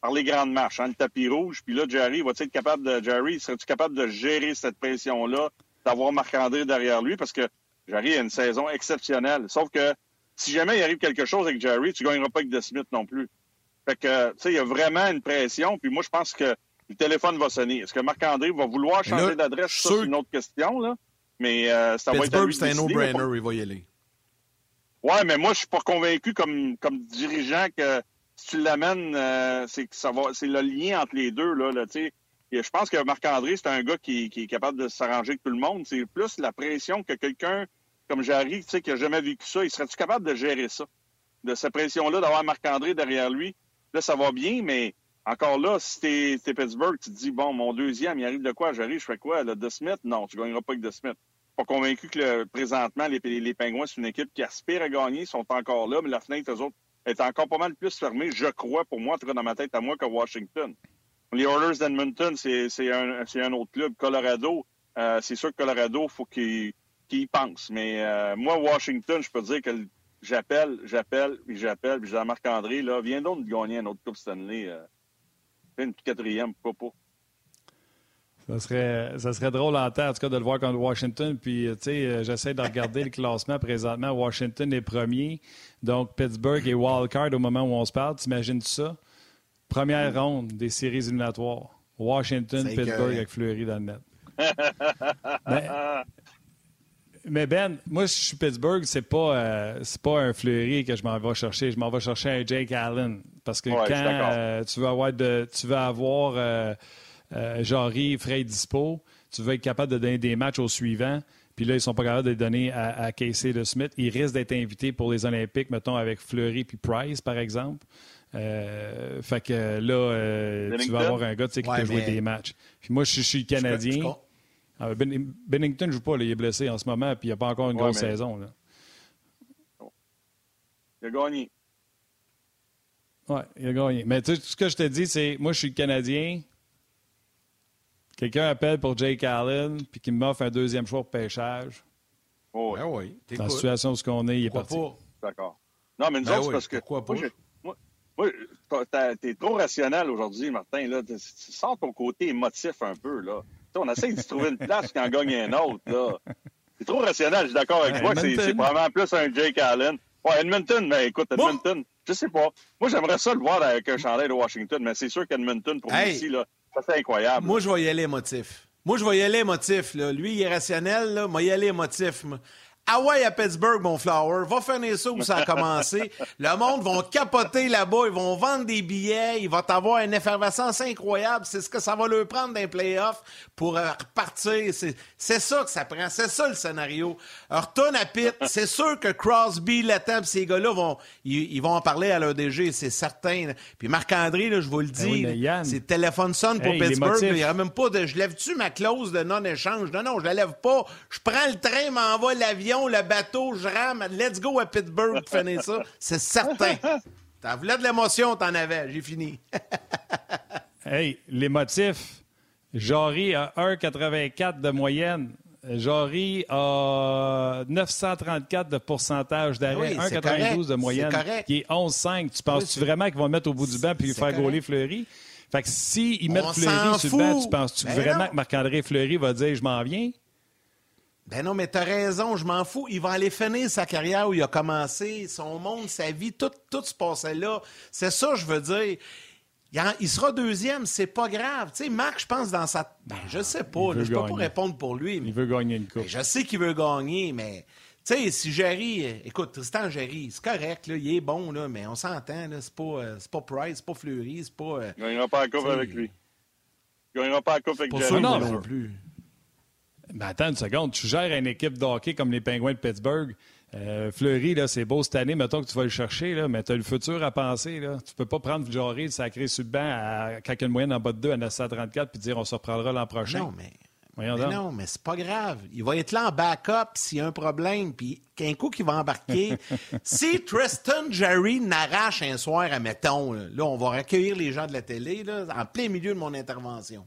[SPEAKER 7] par les grandes marches, hein, le tapis rouge. Puis là, Jerry, va-tu être capable de. Jerry, serais-tu capable de gérer cette pression-là, d'avoir Marc-André derrière lui? Parce que Jerry a une saison exceptionnelle. Sauf que si jamais il arrive quelque chose avec Jerry, tu ne gagneras pas avec De Smith non plus. Fait que, tu sais, il y a vraiment une pression. Puis moi, je pense que le téléphone va sonner. Est-ce que Marc-André va vouloir changer d'adresse? Ça, c'est une autre question, là. Mais euh, ça va être
[SPEAKER 1] c'est un no-brainer, il va y aller.
[SPEAKER 7] Ouais, mais moi, je suis pas convaincu comme, comme dirigeant que si tu l'amènes, euh, c'est que ça va, c'est le lien entre les deux, là, là tu sais. Je pense que Marc-André, c'est un gars qui, qui, est capable de s'arranger avec tout le monde. C'est plus la pression que quelqu'un comme Jarry, tu sais, qui n'a jamais vécu ça. Il serait-tu capable de gérer ça? De cette pression-là, d'avoir Marc-André derrière lui? Là, ça va bien, mais encore là, si t'es, es Pittsburgh, tu te dis, bon, mon deuxième, il arrive de quoi? J'arrive, je fais quoi? Le De Smith? Non, tu gagneras pas avec De Smith. Pas convaincu que présentement, les, les Pingouins, c'est une équipe qui aspire à gagner, sont encore là, mais la fenêtre, eux autres, est encore pas mal plus fermée, je crois, pour moi, en tout dans ma tête à moi, que Washington. Les Oilers d'Edmonton, c'est, un, autre club. Colorado, euh, c'est sûr que Colorado, faut qu'il, qu'il y pense. Mais euh, moi, Washington, je peux dire que j'appelle, j'appelle, puis j'appelle, puis Jean-Marc-André, là, viens donc de gagner un autre Coupe Stanley. Euh, une quatrième, pourquoi pas?
[SPEAKER 2] Ça serait, ça serait drôle en temps, en tout cas, de le voir contre Washington. Puis, tu sais, euh, j'essaie de regarder le classement présentement. Washington est premier. Donc, Pittsburgh est wildcard au moment où on se parle. T'imagines ça? Première ronde des séries éliminatoires. Washington, Pittsburgh avec Fleury dans le net. mais, Ben, moi, si je suis Pittsburgh, c'est pas, euh, pas un Fleury que je m'en vais chercher. Je m'en vais chercher un Jake Allen. Parce que quand euh, tu veux avoir, de, tu veux avoir euh, euh, Jarry, Frey dispo, tu veux être capable de donner des matchs aux suivants. Puis là, ils ne sont pas capables de les donner à, à Casey de Smith. Ils risquent d'être invités pour les Olympiques, mettons, avec Fleury puis Price, par exemple. fait que là, tu vas avoir un gars qui peut jouer des matchs. Puis moi, je, suis Canadien. Ah, ben, Bennington ne joue pas, il est blessé en ce moment, puis il n'a pas encore une grosse saison. Là.
[SPEAKER 7] Il a gagné.
[SPEAKER 2] Oui, il a gagné. Mais tu sais, tout ce que je te dis, c'est moi, je suis Canadien. Quelqu'un appelle pour Jake Allen puis qui m'offre un deuxième choix pour pêchage.
[SPEAKER 7] Oh, oui. Ben
[SPEAKER 2] oui. Dans la situation où on est, il est parti.
[SPEAKER 7] D'accord. Non, mais nous ben autres, parce que. Pourquoi pas? Moi, moi, t'es trop rationnel aujourd'hui, Martin. Là. Tu sors ton côté émotif un peu. là. on essaie de se trouver une place quand on gagne un autre. Là. T'es trop rationnel, je suis d'accord avec toi. C'est probablement plus un Jake Allen. Ouais, Edmonton, mais écoute, Edmonton, je sais pas. Moi, j'aimerais ça le voir avec un chandail de Washington, mais c'est sûr qu'Edmonton, pour moi ici, là, ça c'est incroyable.
[SPEAKER 1] Moi, je vais y aller émotif. Moi, je vais y aller émotif. Là. Lui, il est rationnel. Là. Moi, y aller émotif. Ouais, à Pittsburgh, mon flower, va finir ça où ça a commencé. le monde va capoter là-bas, ils vont vendre des billets, il va avoir une effervescence incroyable. C'est ce que ça va leur prendre d'un playoff pour euh, repartir. C'est ça que ça prend, c'est ça le scénario. Retourne à Pitt, c'est sûr que Crosby, Latam, ces gars-là vont, ils, vont en parler à leur DG, c'est certain. Puis Marc-André, je vous le ben dis, c'est téléphone sonne pour Pittsburgh. Il y a même pas de, je lève-tu ma clause de non-échange? Non, non, je la lève pas. Je prends le train, m'envoie l'avion le bateau, je rame, let's go à Pittsburgh pour finir ça. C'est certain. T'en voulais de l'émotion, t'en avais. J'ai fini.
[SPEAKER 2] hey, les motifs. Jory a 1,84 de moyenne. Jory a 934 de pourcentage d'arrêt, 1,92 de moyenne, qui est 11,5. Tu penses-tu vraiment qu'ils vont le mettre au bout du banc puis faire gauler Fleury? Fait que s'ils mettent Fleury sur le banc, tu penses-tu ben vraiment que Marc-André Fleury va dire « je m'en viens »
[SPEAKER 1] Ben non, mais t'as raison, je m'en fous. Il va aller finir sa carrière où il a commencé, son monde, sa vie, tout, tout se passait là. C'est ça, je veux dire. Il sera deuxième, c'est pas grave. Tu sais, Marc, je pense, dans sa. Ben, je sais pas, je peux pas répondre pour lui.
[SPEAKER 2] Il veut gagner une coupe.
[SPEAKER 1] Ben, je sais qu'il veut gagner, mais. Tu sais, si Jerry. Écoute, Tristan Jerry, c'est correct, là, il est bon, là, mais on s'entend, là, c'est pas, euh, pas Price, c'est pas Fleury, c'est pas. Euh,
[SPEAKER 7] il gagnera pas la coupe avec lui. Il gagnera pas la coupe avec Jerry.
[SPEAKER 2] non, non plus. Ben attends une seconde, tu gères une équipe de hockey comme les Penguins de Pittsburgh. Euh, Fleury, là, c'est beau cette année, mettons que tu vas le chercher, là, mais tu as le futur à penser. Là. Tu peux pas prendre le sacré sur le banc à, quand une moyenne en bas de 2 à 934 puis dire on se reprendra l'an prochain.
[SPEAKER 1] Non, mais. mais non, mais c'est pas grave. Il va être là en backup s'il y a un problème, puis qu'un coup qu'il va embarquer. si Tristan Jerry n'arrache un soir, à mettons, là, on va recueillir les gens de la télé là, en plein milieu de mon intervention.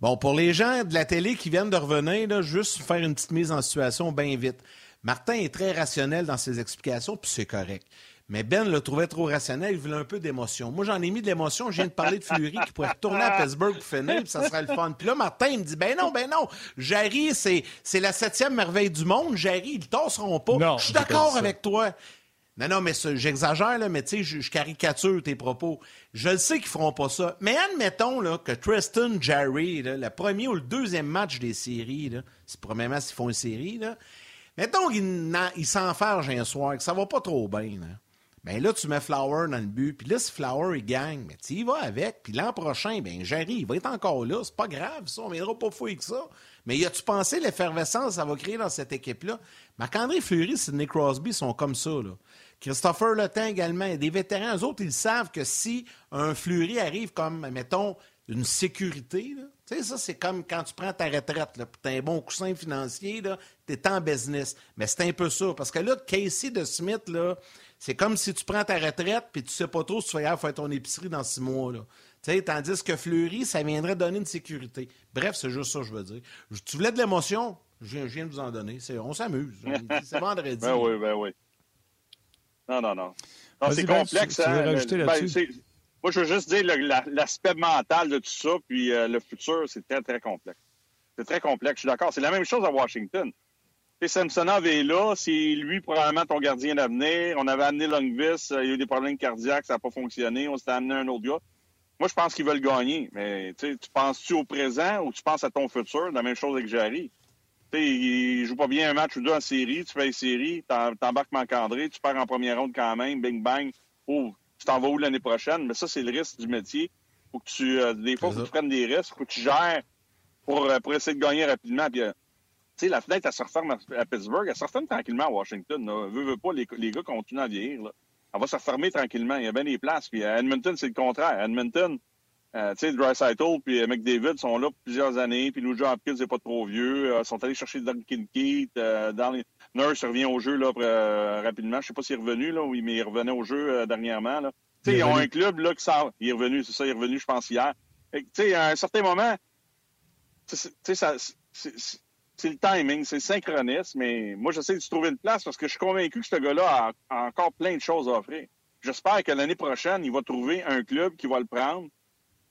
[SPEAKER 1] Bon, pour les gens de la télé qui viennent de revenir, là, juste faire une petite mise en situation bien vite. Martin est très rationnel dans ses explications, puis c'est correct. Mais Ben le trouvait trop rationnel, il voulait un peu d'émotion. Moi, j'en ai mis de l'émotion. Je viens de parler de Fleury qui pourrait retourner à Pittsburgh pour finir, puis ça serait le fun. Puis là, Martin, il me dit, ben non, ben non, Jarry, c'est, c'est la septième merveille du monde. Jarry, ils tasseront pas. Je suis d'accord avec toi. Non, non, mais j'exagère, mais tu sais, je, caricature tes propos. Je le sais qu'ils feront pas ça. Mais admettons là, que Tristan Jarry, le premier ou le deuxième match des séries, c'est premièrement s'ils font une série, là, mettons qu'ils s'enfargent un soir, que ça va pas trop bien. Là. Ben là, tu mets Flower dans le but, puis là, si Flower, il gagne, mais tu y avec, puis l'an prochain, ben Jarry, il va être encore là, c'est pas grave, ça, on viendra pas fou avec ça. Mais y a-tu pensé l'effervescence que ça va créer dans cette équipe-là? Marc-André Fleury, Sidney Crosby sont comme ça, là. Christopher Letin également. Des vétérans, eux autres, ils savent que si un Fleury arrive comme, mettons, une sécurité, tu sais, ça, c'est comme quand tu prends ta retraite, tu as un bon coussin financier, tu es en business. Mais c'est un peu ça. Parce que là, Casey de Smith, là, c'est comme si tu prends ta retraite puis tu sais pas trop si tu vas faire ton épicerie dans six mois. Là. tandis que Fleury, ça viendrait donner une sécurité. Bref, c'est juste ça que je veux dire. Tu voulais de l'émotion? Je viens de vous en donner. On s'amuse. C'est vendredi.
[SPEAKER 7] ben oui, ben oui. Non, non, non. c'est complexe. Hein, ben, moi, je veux juste dire l'aspect mental de tout ça, puis euh, le futur, c'est très, très complexe. C'est très complexe, je suis d'accord. C'est la même chose à Washington. Et Samsonov est là, c'est lui probablement ton gardien d'avenir. On avait amené Longvis, euh, il y a eu des problèmes cardiaques, ça n'a pas fonctionné. On s'était amené un autre gars. Moi, je pense qu'ils veulent gagner. Mais tu penses-tu au présent ou tu penses à ton futur? La même chose avec Jarry il joue pas bien un match ou deux en série, tu fais une série, t'embarques Marc-André, tu perds en première ronde quand même, bing bang. Oh, tu t'en vas où l'année prochaine? Mais ça, c'est le risque du métier. Faut que tu, euh, des fois, faut que tu prennes des risques, faut que tu gères pour, euh, pour essayer de gagner rapidement. Puis, euh, tu sais, la fenêtre, elle se referme à, Pittsburgh, elle se referme tranquillement à Washington. Là. Veux, veux pas, les, les gars continuent à vieillir. Là. Elle va se refermer tranquillement. Il y a bien des places. Puis à Edmonton, c'est le contraire. Edmonton, euh, tu sais, Dreisaitl puis euh, McDavid sont là pour plusieurs années, puis Lou Hopkins n'est pas trop vieux. Ils sont allés chercher Duncan Keith. Euh, dans Nurse revient au jeu là, rapidement. Je sais pas s'il est revenu, là, oui, mais il revenait au jeu dernièrement. Là. Tu sais, ils ont un club là, qui sort. Il est revenu, c'est ça, il est revenu, je pense, hier. Tu sais, à un certain moment, c'est le timing, c'est le synchronisme, mais moi, j'essaie de trouver une place parce que je suis convaincu que ce gars-là a encore plein de choses à offrir. J'espère que l'année prochaine, il va trouver un club qui va le prendre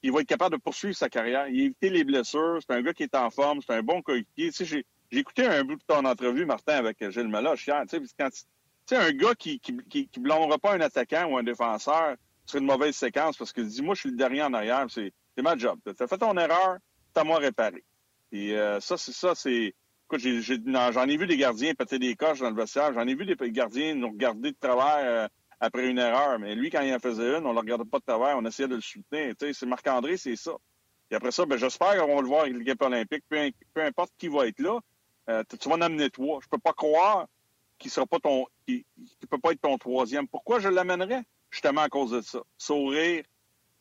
[SPEAKER 7] il va être capable de poursuivre sa carrière. Il a les blessures. C'est un gars qui est en forme. C'est un bon coéquipier. Tu sais, j'ai, écouté un bout de ton entrevue, Martin, avec Gilles Meloche hier. Tu sais, quand, tu sais, un gars qui qui, qui, blâmera pas un attaquant ou un défenseur serait une mauvaise séquence parce que dis moi, je suis le dernier en arrière, c'est ma job. Tu as fait ton erreur, à moi réparer. Et euh, ça, c'est ça, c'est. Écoute, j'en ai, vu des gardiens péter des coches dans le vestiaire. J'en ai vu des gardiens nous regarder de travers euh, après une erreur. Mais lui, quand il en faisait une, on ne le regardait pas de travers, on essayait de le soutenir. Tu sais, c'est Marc-André, c'est ça. Et après ça, ben, j'espère qu'on va le voir avec l'équipe olympique. Peu, peu, importe qui va être là, euh, tu vas en amener toi. Je peux pas croire qu'il sera pas ton, peut pas être ton troisième. Pourquoi je l'amènerais? Justement à cause de ça. Sourire.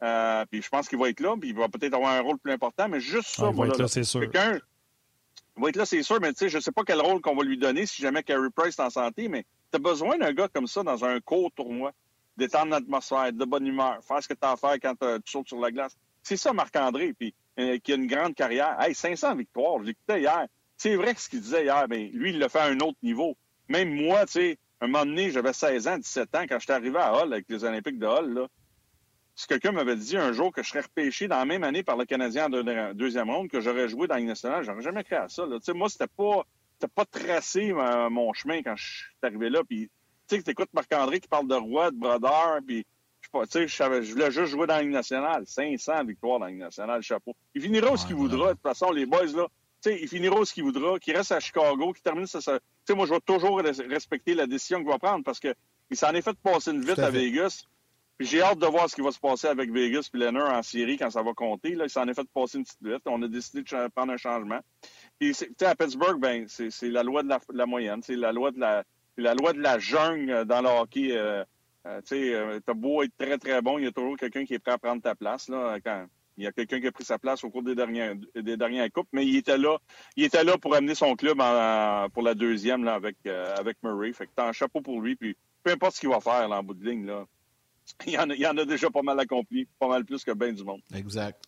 [SPEAKER 7] Euh, puis je pense qu'il va être là, puis il va peut-être avoir un rôle plus important, mais juste ça,
[SPEAKER 2] il va être là, c'est sûr.
[SPEAKER 7] Il va être là, c'est sûr, mais tu sais, je sais pas quel rôle qu'on va lui donner si jamais Carey Price est en santé, mais tu as besoin d'un gars comme ça dans un court tournoi, d'étendre l'atmosphère, de bonne humeur, faire ce que tu as à faire quand tu sautes sur la glace. C'est ça, Marc-André, puis euh, qui a une grande carrière. Hey, 500 victoires, je l'écoutais hier. C'est vrai ce qu'il disait hier, mais lui, il le fait à un autre niveau. Même moi, tu sais, un moment donné, j'avais 16 ans, 17 ans, quand j'étais arrivé à Hull avec les Olympiques de Hull, là, si quelqu'un m'avait dit un jour que je serais repêché dans la même année par le Canadien en deuxième ronde, que j'aurais joué dans nationale, j'aurais jamais cru à ça. sais, Moi, c'était pas, pas tracé mon chemin quand je suis arrivé là. Puis, tu sais, t'écoutes Marc-André qui parle de roi, de brodeur, puis je, je voulais juste jouer dans la Ligue nationale. 500 victoires dans la Ligue nationale, chapeau. Il finira où ce qu'il voudra. De toute façon, les boys, là, sais, il finira où ce qu'il voudra, qu'il reste à Chicago, qu'il termine ça. Tu sais, moi, je vais toujours respecter la décision qu'il va prendre parce qu'il s'en est fait passer une vite à, Vegas. Puis j'ai hâte de voir ce qui va se passer avec Vegas et Leonard en série quand ça va compter. Là, il s'en est fait passer une petite vite. On a décidé de prendre un changement. Puis, à Pittsburgh, ben, c'est la loi de la, moyenne. C'est la loi de la, la loi de la jungle dans le hockey. Euh, euh, tu sais, euh, t'as beau être très, très bon, il y a toujours quelqu'un qui est prêt à prendre ta place. Là, quand il y a quelqu'un qui a pris sa place au cours des dernières, des coupes, mais il était là. Il était là pour amener son club pour la deuxième là, avec, avec Murray. Fait que t'as un chapeau pour lui. Puis peu importe ce qu'il va faire là, en bout de ligne, là, il y, en a, déjà pas mal accompli, pas mal plus que bien du monde.
[SPEAKER 1] Exact.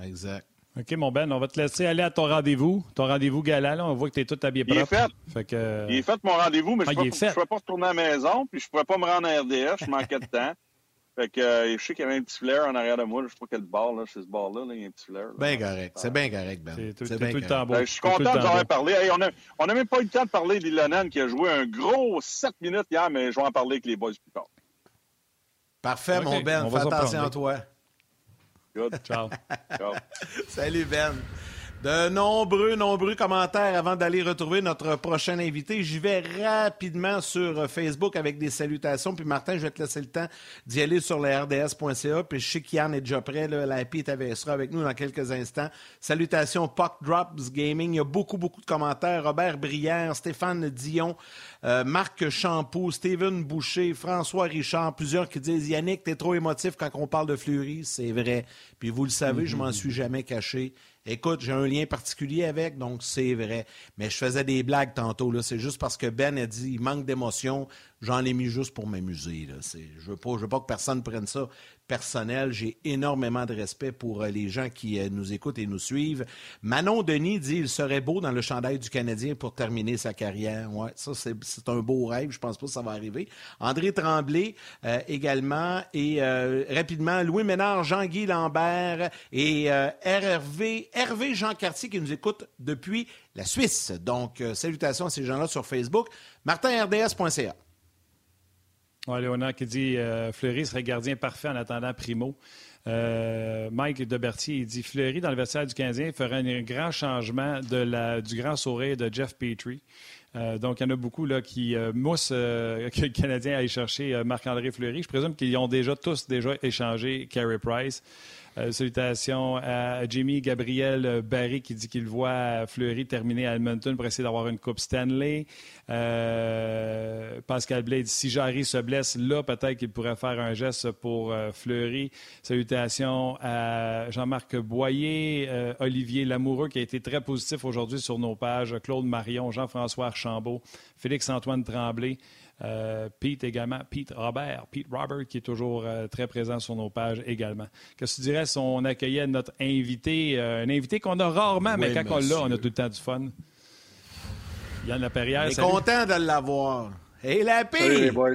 [SPEAKER 1] Exact.
[SPEAKER 2] OK, mon Ben, on va te laisser aller à ton rendez-vous. Ton rendez-vous gala, là, on voit que tu es tout habillé propre.
[SPEAKER 7] Il est fait.
[SPEAKER 2] Euh,
[SPEAKER 7] il est fait, mon rendez-vous, mais je ne pourrais pas retourner à la maison, puis je ne pourrais pas me rendre à RDS, je manquais de temps. Fait que euh, je sais qu'il y avait un petit flair en arrière de moi. Je sais pas quel bar, là, c'est ce bar-là, il y a un petit flair.
[SPEAKER 1] Bien correct. C'est bien correct, Ben. C'est bien tout le temps
[SPEAKER 7] beau. Ben, je suis content de vous avoir parlé. on n'a on a même pas eu le temps de parler d'Ilonan qui a joué un gros 7 minutes hier, mais je vais en parler avec les boys plus tard.
[SPEAKER 1] Parfait, mon Ben. Fais attention à toi.
[SPEAKER 7] Good.
[SPEAKER 2] Ciao.
[SPEAKER 7] Ciao.
[SPEAKER 1] Salut, Ben. De nombreux, nombreux commentaires avant d'aller retrouver notre prochain invité. J'y vais rapidement sur Facebook avec des salutations. Puis Martin, je vais te laisser le temps d'y aller sur le rds.ca. Puis je sais qu'Yann est déjà prêt. Là. La sera avec nous dans quelques instants. Salutations Puck Drops Gaming. Il y a beaucoup, beaucoup de commentaires. Robert Brière, Stéphane Dion, euh, Marc Champoux, Steven Boucher, François Richard. Plusieurs qui disent Yannick, t'es trop émotif quand on parle de Fleury. C'est vrai. Puis vous le savez, je m'en suis jamais caché. Écoute, j'ai un lien particulier avec, donc c'est vrai. Mais je faisais des blagues tantôt. C'est juste parce que Ben a dit il manque d'émotion. J'en ai mis juste pour m'amuser. Je ne veux, pas, que personne prenne ça personnel. J'ai énormément de respect pour euh, les gens qui euh, nous écoutent et nous suivent. Manon Denis dit il serait beau dans le chandail du Canadien pour terminer sa carrière. Ouais, ça, c'est un beau rêve. Je pense pas que ça va arriver. André Tremblay euh, également. Et rapidement, Louis Ménard, Jean-Guy Lambert et Hervé Jean Cartier qui nous écoutent depuis la Suisse. Donc, salutations à ces gens-là sur Facebook. MartinRDS.ca.
[SPEAKER 2] Ouais, Léonard qui dit euh, Fleury serait gardien parfait en attendant Primo. Euh, Mike Debertier il dit Fleury dans le vestiaire du Canadien ferait un grand changement de la, du grand sourire de Jeff Petrie. Euh, donc, il y en a beaucoup là, qui moussent que le Canadien aille chercher Marc-André Fleury. Je présume qu'ils ont déjà tous déjà échangé Carey Price. Euh, salutations à Jimmy Gabriel Barry qui dit qu'il voit Fleury terminer à Edmonton pour essayer d'avoir une Coupe Stanley. Euh, Pascal Blade, si Jarry se blesse là, peut-être qu'il pourrait faire un geste pour euh, Fleury. Salutations à Jean-Marc Boyer, Olivier Lamoureux qui a été très positif aujourd'hui sur nos pages, Claude Marion, Jean-François Archambault, Félix-Antoine Tremblay. Euh, Pete également, Pete Robert, Pete Robert qui est toujours euh, très présent sur nos pages également. Qu'est-ce que tu dirais si on accueillait notre invité, euh, un invité qu'on a rarement, mais quand on l'a, on a tout le temps du fun. Yann Laperrière,
[SPEAKER 1] On est content de l'avoir. Hey, la
[SPEAKER 9] Salut les boys.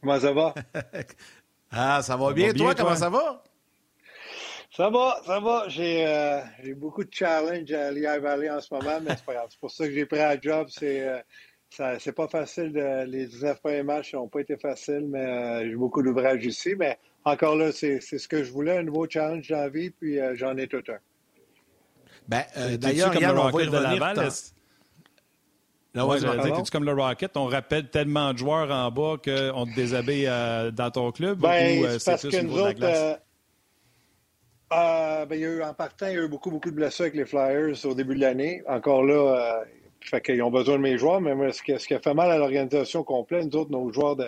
[SPEAKER 9] Comment ça va?
[SPEAKER 1] ah, ça va bien. toi, comment ça va?
[SPEAKER 9] Ça va, ça va. J'ai beaucoup de challenges à Lehigh Valley en ce moment, mais c'est pas grave. C'est pour ça que j'ai pris un job. C'est c'est pas facile. De, les 19 premiers matchs n'ont pas été faciles, mais euh, j'ai beaucoup d'ouvrages ici. Mais encore là, c'est ce que je voulais, un nouveau challenge dans la vie, puis j'en ai tout un.
[SPEAKER 2] Ben, D'ailleurs, Yann, on va y revenir. Non, ouais, que comme le Rocket, on rappelle tellement de joueurs en bas qu'on te déshabille euh, dans ton club
[SPEAKER 9] ben, ou euh, c'est autres, euh, euh, ben, il y a eu, en partant, il y a eu beaucoup, beaucoup de blessures avec les Flyers au début de l'année. Encore là, fait qu'ils ont besoin de mes joueurs, mais ce qui, ce qui a fait mal à l'organisation complète, nous autres, nos joueurs de,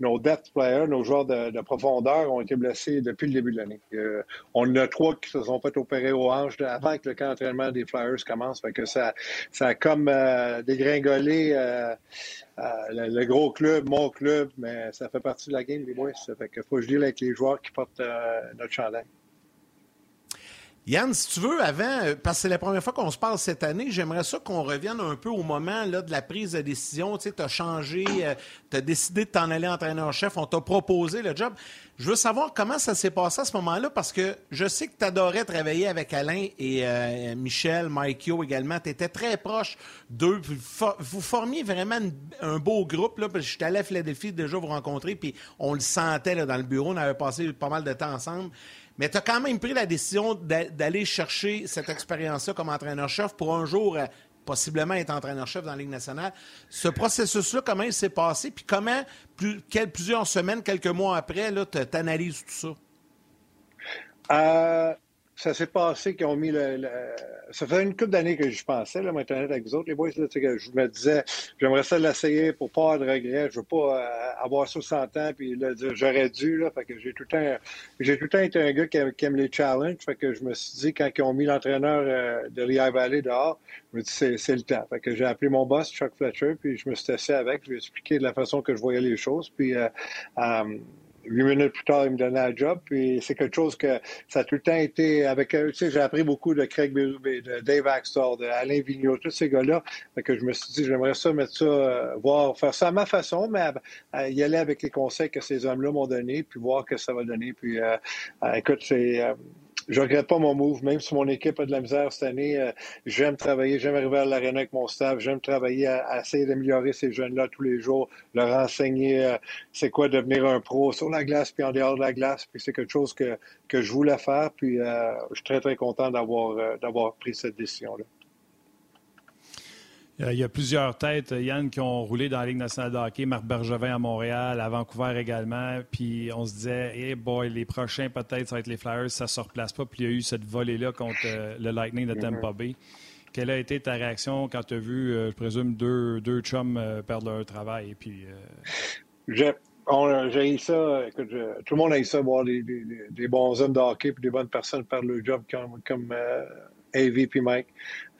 [SPEAKER 9] nos depth players, nos joueurs de, profondeur ont été blessés depuis le début de l'année. Euh, on en a trois qui se sont fait opérer au hanche avant que le camp d'entraînement des Flyers commence. Fait que ça, ça a comme euh, dégringolé euh, le, gros club, mon club, mais ça fait partie de la game, les boys. Fait que faut que je dise avec les joueurs qui portent notre chandail.
[SPEAKER 1] Yann, si tu veux, avant, euh, parce que c'est la première fois qu'on se parle cette année, j'aimerais ça qu'on revienne un peu au moment là, de la prise de décision. Tu sais, as changé, euh, tu as décidé de t'en aller entraîneur-chef, on t'a proposé le job. Je veux savoir comment ça s'est passé à ce moment-là, parce que je sais que tu adorais travailler avec Alain et euh, Michel, Mike Yo également. Tu étais très proche d'eux. Vous formiez vraiment un beau groupe. Là, parce que j'étais allé à Philadelphie déjà vous rencontrer, puis on le sentait là, dans le bureau. On avait passé pas mal de temps ensemble. Mais tu as quand même pris la décision d'aller chercher cette expérience-là comme entraîneur-chef pour un jour euh, possiblement être entraîneur-chef dans la Ligue nationale. Ce processus-là, comment il s'est passé? Puis comment, plusieurs semaines, quelques mois après, tu analyses tout ça?
[SPEAKER 9] Euh, ça s'est passé qu'ils ont mis le, Ça fait une couple d'années que je pensais, là, maintenant, avec vous autres, les boys, là, que je me disais, j'aimerais ça l'essayer pour pas avoir de regrets. Je veux pas euh, avoir 60 ans puis là, dire j'aurais dû, là. Fait que j'ai tout le temps, j'ai tout le temps été un gars qui aime, les challenges. Fait que je me suis dit, quand ils ont mis l'entraîneur euh, de Lehigh Valley dehors, je me dit, c'est, le temps. Fait que j'ai appelé mon boss, Chuck Fletcher, puis je me suis assis avec. Je lui ai expliqué de la façon que je voyais les choses. Puis, euh, huit minutes plus tard, il me donnait un job. Puis c'est quelque chose que ça a tout le temps été avec eux. Tu sais, j'ai appris beaucoup de Craig Berube, de Dave Axtor, de Alain Vigneault, tous ces gars-là. que je me suis dit, j'aimerais ça mettre ça, euh, voir, faire ça à ma façon, mais euh, y aller avec les conseils que ces hommes-là m'ont donnés, puis voir que ça va donner. Puis euh, écoute, c'est je regrette pas mon move, même si mon équipe a de la misère cette année. Euh, j'aime travailler, j'aime arriver à l'aréna avec mon staff, j'aime travailler à, essayer d'améliorer ces jeunes-là tous les jours, leur enseigner euh, c'est quoi devenir un pro sur la glace puis en dehors de la glace. Puis c'est quelque chose que, que je voulais faire. Puis euh, je suis très, très content d'avoir, d'avoir pris cette décision-là.
[SPEAKER 2] Euh, il y a plusieurs têtes, Yann, qui ont roulé dans la Ligue nationale de hockey. Marc Bergevin à Montréal, à Vancouver également. Puis on se disait, hey boy, les prochains peut-être, ça va être les Flyers, ça ne se replace pas. Puis il y a eu cette volée-là contre euh, le Lightning de Tampa Bay. Quelle a été ta réaction quand tu as vu, euh, je présume, deux, deux chums perdre leur travail? Puis,
[SPEAKER 9] J'ai eu ça. Écoute, tout le monde a eu ça, voir des, bons hommes de hockey et des bonnes personnes perdre leur job comme, comme AV puis Mike.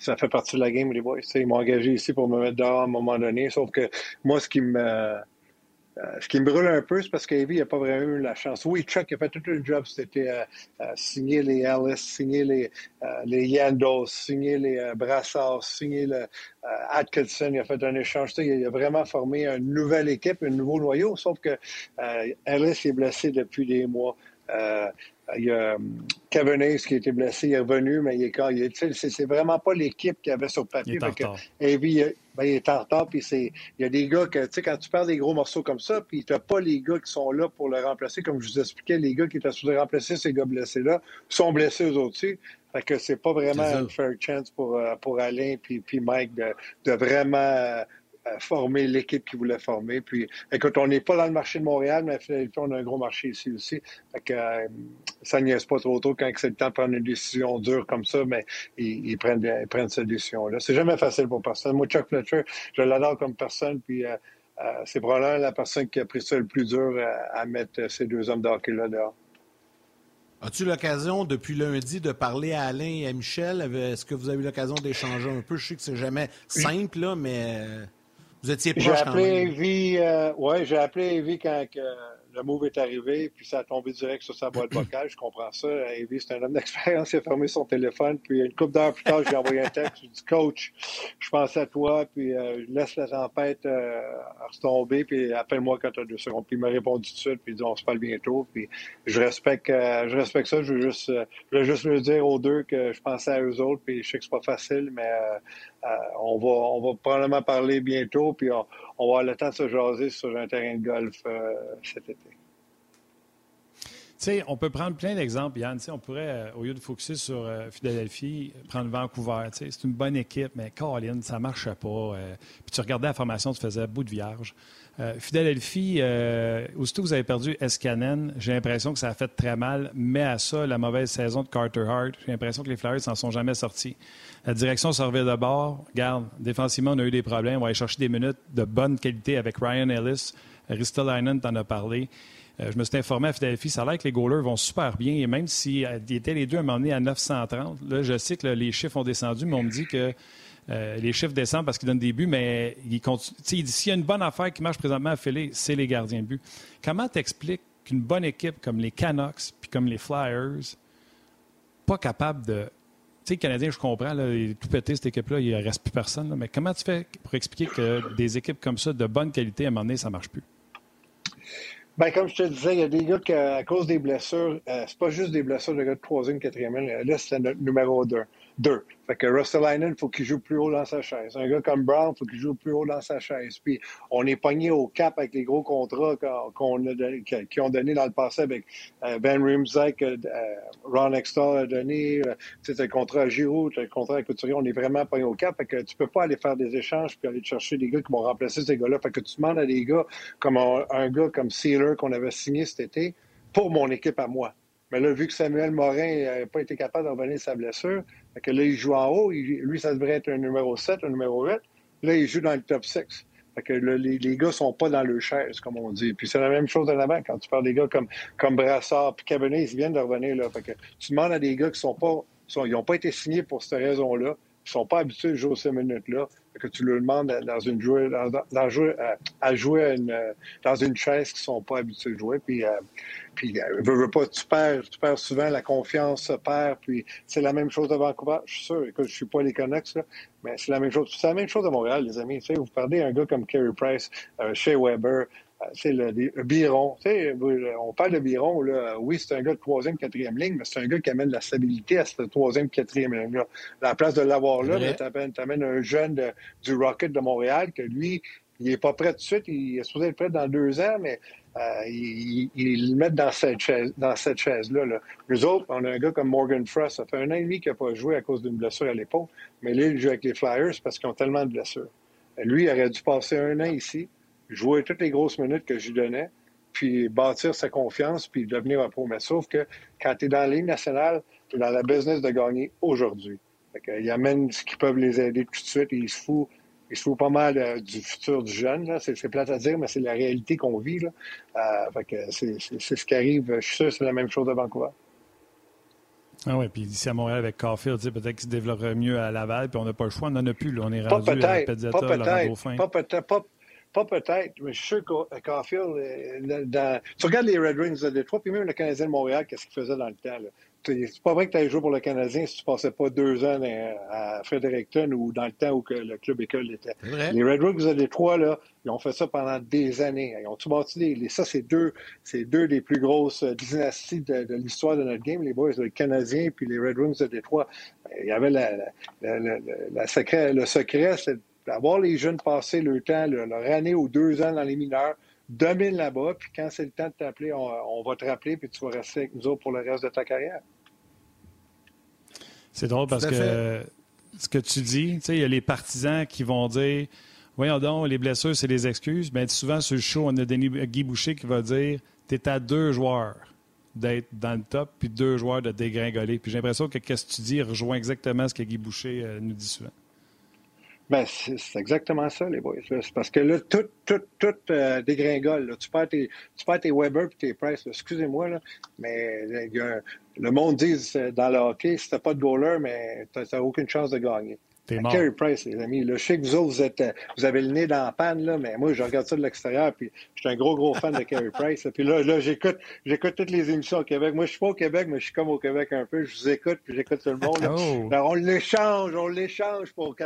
[SPEAKER 9] Ça fait partie de la game, les boys. Ils m'ont engagé ici pour me mettre dehors à un moment donné. Sauf que moi, ce qui me euh, ce qui me brûle un peu, c'est parce qu'Avy n'a pas vraiment eu la chance. Oui, Chuck a fait tout le job. C'était euh, euh, signer les Ellis, signer les, les Yandos, signer les Brassards, signer le Atkinson. Il a fait un échange. Il a vraiment formé une nouvelle équipe, un nouveau noyau. Sauf que Ellis est blessé depuis des mois. Il y a Kevin Hayes qui a été blessé, il est revenu, mais il est, il c'est vraiment pas l'équipe qu'il avait sur papier. Il est, en ben, il est en retard, puis il y a des gars que, tu sais, quand tu perds des gros morceaux comme ça, puis tu n'as pas les gars qui sont là pour le remplacer, comme je vous expliquais, les gars qui étaient supposés remplacer ces gars blessés-là sont blessés eux aussi. Fait que c'est pas vraiment une fair chance pour, euh, pour Alain puis, puis Mike de, de vraiment former l'équipe qu'il voulait former. Puis, écoute, on n'est pas dans le marché de Montréal, mais finalement, on a un gros marché ici aussi. Fait que, euh, ça niaise pas trop tôt quand c'est le temps de prendre une décision dure comme ça, mais ils, prennent, ils prennent cette décision-là. C'est jamais facile pour personne. Moi, Chuck Fletcher, je l'adore comme personne, puis euh, euh, c'est probablement la personne qui a pris ça le plus dur à, mettre ces deux hommes de là dehors.
[SPEAKER 1] As-tu l'occasion, depuis lundi, de parler à Alain et à Michel? Est-ce que vous avez eu l'occasion d'échanger un peu? Je sais que c'est jamais simple, là, mais vous étiez proche
[SPEAKER 9] J'ai appelé Evie, euh, ouais, j'ai appelé Evie quand le move est arrivé, puis ça a tombé direct sur sa boîte vocale. Je comprends ça. Evie, c'est un homme d'expérience. Il a fermé son téléphone. Puis une couple d'heures plus tard, j'ai envoyé un texte. J'ai dit, coach, je pense à toi, puis euh, laisse la tempête euh, retomber, puis appelle-moi quand tu as deux secondes. Puis il m'a répondu tout de suite, puis il dit, on se parle bientôt. Puis je respecte, euh, je respecte ça. Je veux juste, je veux juste lui dire aux deux que je pensais à eux autres, puis je sais que c'est pas facile, mais on va, on va probablement parler bientôt, puis on, on va avoir le temps de se jaser sur un terrain de golf cet été.
[SPEAKER 2] on peut prendre plein d'exemples, Yann. on pourrait, euh, au lieu de focuser sur euh, Philadelphie, prendre Vancouver. C'est une bonne équipe, mais Colin, ça ne marche pas. Euh. puis tu regardais la formation, tu faisais bout de vierge. Philadelphie, aussitôt que vous avez perdu Escanen, j'ai l'impression que ça a fait très mal. Mais à ça, la mauvaise saison de Carter Hart, j'ai l'impression que les Flyers s'en sont jamais sortis. La direction se de bord. Regarde, défensivement, on a eu des problèmes. On va aller chercher des minutes de bonne qualité avec Ryan Ellis. Ristolainen t'en a parlé. Euh, je me suis informé à Philadelphie, ça a l'air que les goalers vont super bien. Et même s'ils euh, étaient les deux à un à 930, là, je sais que les chiffres ont descendu, mais on me dit que euh, les chiffres descendent parce qu'ils donnent des buts, mais il s'il y a une bonne affaire qui marche présentement à Philly, c'est les gardiens de but. Comment t'expliques qu'une bonne équipe comme les Canucks puis comme les Flyers, pas capable de. Tu sais, Canadiens, je comprends, là, tout pété, cette équipe-là, il ne reste plus personne. mais comment tu fais pour expliquer que des équipes comme ça, de bonne qualité, à un moment donné, ça ne marche plus?
[SPEAKER 9] Ben, comme je te disais, il y a des gars qui, à cause des blessures, euh, c'est pas juste des blessures de gars de troisième, quatrième. Là, c'est notre numéro 2. Deux. Fait que Rustelainen, il faut qu'il joue plus haut dans sa chaise. Un gars comme Brown, faut qu'il joue plus haut dans sa chaise. Puis on est pogné au cap avec les gros contrats qu'on a donné, qui ont donné dans le passé avec euh, Ben Rimzek, euh, Ron Extall a donné, c'est un contrat à Giroud, un contrat à Couturier. On est vraiment pogné au cap. Fait que tu peux pas aller faire des échanges puis aller chercher des gars qui vont remplacer ces gars-là. Fait que tu demandes à des gars comme un, gars comme Sealer qu'on avait signé cet été pour mon équipe à moi. Mais là, vu que Samuel Morin n'a pas été capable de revenir de sa blessure, que là, il joue en haut. lui, ça devrait être un numéro 7, un numéro 8. Là, il joue dans le top 6. Fait que les, les, gars sont pas dans le chaise, comme on dit. Puis c'est la même chose en avant quand tu parles des gars comme, comme Brassard puis Cabernet, ils viennent de revenir là. Fait que tu demandes à des gars qui sont pas, ils n'ont pas été signés pour cette raison-là, qui sont pas habitués à jouer ces minutes-là que tu leur demandes dans une jouer, dans, jouer, euh, à, jouer une, euh, dans une chaise qu'ils sont pas habitués de jouer. Puis, euh, puis veux, pas, tu perds, tu perds souvent la confiance se perd. Puis c'est la même chose de Vancouver. Je suis sûr. Écoute, je suis pas les Canucks, mais c'est la même chose. C'est la même chose de Montréal, les amis. Tu sais, vous perdez un gars comme Kerry Price, Shea Weber, c'est le, Biron. On parle de Biron, là. oui, c'est un gars de troisième, quatrième ligne, mais c'est un gars qui amène de la stabilité à cette troisième, quatrième ligne-là. À la place de l'avoir là, tu amènes, un jeune du Rocket de Montréal que lui, il n'est pas prêt tout de suite, il est supposé être prêt dans deux ans, mais euh, il, le met dans cette chaise, dans cette chaise-là. Là. Nous autres, on a un gars comme Morgan Frost, ça fait un an et demi qu'il n'a pas joué à cause d'une blessure à l'épaule, mais là, il joue avec les Flyers parce qu'ils ont tellement de blessures. Lui, il aurait dû passer un an ici, jouer toutes les grosses minutes que je lui donnais, puis bâtir sa confiance, puis devenir un pro. Mais sauf que quand tu es dans la Ligue nationale, tu es dans la business de gagner aujourd'hui. Ils amènent ce qui peuvent les aider tout de suite et ils se foutent, ils se pas mal euh, du futur du jeune. C'est plate à dire, mais c'est la réalité qu'on vit. Là. Euh, c'est ce qui arrive. Je suis sûr que c'est la même chose à Vancouver.
[SPEAKER 2] Ah oui, puis ici à Montréal avec Caulfield, peut-être qu'il se développerait mieux à Laval, puis on n'a pas le choix, on n'en a plus. Là. On est rendu à Pezzetta, pas
[SPEAKER 9] peut-être, pas peut-être, pas peut-être, mais je suis sûr que Caulfield, euh, dans... tu regardes les Red Wings de Détroit, puis même le Canadien de Montréal, qu'est-ce qu'il faisait dans le temps. C'est pas vrai que tu allais jouer pour le Canadien si tu passais pas deux ans à Fredericton ou dans le temps où le club école était. Les Red Wings de Détroit, là, ils ont fait ça pendant des années. Ils ont tout bâti les, ça, c'est deux, c'est deux des plus grosses dynasties de, l'histoire de notre game, les boys, le Canadien puis les Red Wings de Détroit. Il y avait la, la, la, secret, le secret, c'est avoir les jeunes passer leur temps, leur, année ou deux ans dans les mineurs, domine là-bas, puis quand c'est le temps de t'appeler, on, va te rappeler, puis tu vas rester avec nous autres pour le reste de ta carrière.
[SPEAKER 2] C'est drôle parce que ce que tu dis, tu sais, il y a les partisans qui vont dire Voyons donc, les blessures, c'est des excuses. Bien, souvent, sur le show, on a Denis Guy Boucher qui va dire Tu es à deux joueurs d'être dans le top, puis deux joueurs de dégringoler. Puis j'ai l'impression que ce que tu dis rejoint exactement ce que Guy Boucher euh, nous dit souvent.
[SPEAKER 9] Ben, c'est exactement ça, les boys. C'est parce que là, tout, tout, tout euh, dégringole. Tu, perds tes, tu perds tes Weber et tes Price. Excusez-moi, là, mais le monde dit dans le hockey, si t'as pas de goaler, mais tu n'as aucune chance de gagner. Carey Price, les amis. je sais que vous autres, vous, êtes, euh, vous avez le nez dans la panne, là, mais moi, je regarde ça de l'extérieur, puis je suis un gros, gros fan de Carey Price. Puis là, là j'écoute, j'écoute toutes les émissions au Québec. Moi, je suis pas au Québec, mais je suis comme au Québec un peu. Je vous écoute, puis j'écoute tout le monde. Oh. on l'échange, on l'échange pour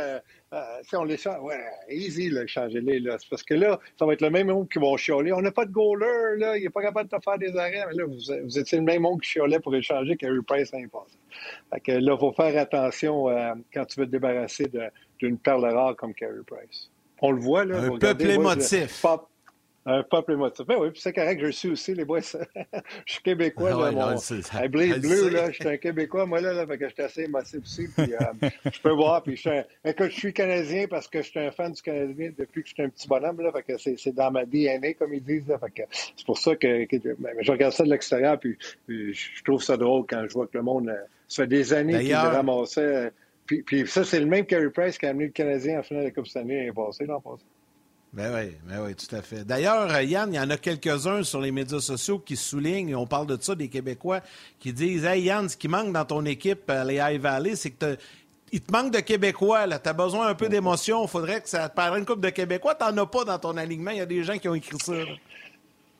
[SPEAKER 9] euh, si on l'échange, ouais, easy, là, changer-les, là. parce que là, ça va être le même monde qui va chialer. On n'a pas de goaler, là, il n'est pas capable de te faire des arrêts. Mais là, vous, vous étiez le même monde qui chialait pour échanger qu'Harry Price l'année passée. Fait que là, il faut faire attention euh, quand tu veux te débarrasser d'une perle rare comme Carey Price. On le voit, là.
[SPEAKER 1] Un peuple émotif.
[SPEAKER 9] Un peuple émotif. Ben oui, puis c'est correct, je le suis aussi, les boys. je suis québécois, ah là, mon... bleu, là, je suis un Québécois, moi, là, là fait que je suis assez émotif aussi, puis euh, je peux voir, puis je suis un... Écoute, je suis Canadien parce que je suis un fan du Canadien depuis que je suis un petit bonhomme, là, fait que c'est dans ma DNA, comme ils disent, là, fait que c'est pour ça que, je regarde ça de l'extérieur, puis, je trouve ça drôle quand je vois que le monde, euh, ça fait des années qu'il ramassait, euh, puis, puis ça, c'est le même Carey Price qui a amené le Canadien en finale de la Coupe Stanley l'année passée, l'an passé.
[SPEAKER 1] Ben oui, ben oui, tout à fait. D'ailleurs, euh, Yann, il y en a quelques-uns sur les médias sociaux qui soulignent, et on parle de ça, des Québécois, qui disent Hey Yann, ce qui manque dans ton équipe, euh, les High Valley, c'est que il te manque de Québécois, là. Tu as besoin un peu d'émotion. Il faudrait que ça te parle une coupe de Québécois. Tu n'en as pas dans ton alignement. Il y a des gens qui ont écrit ça.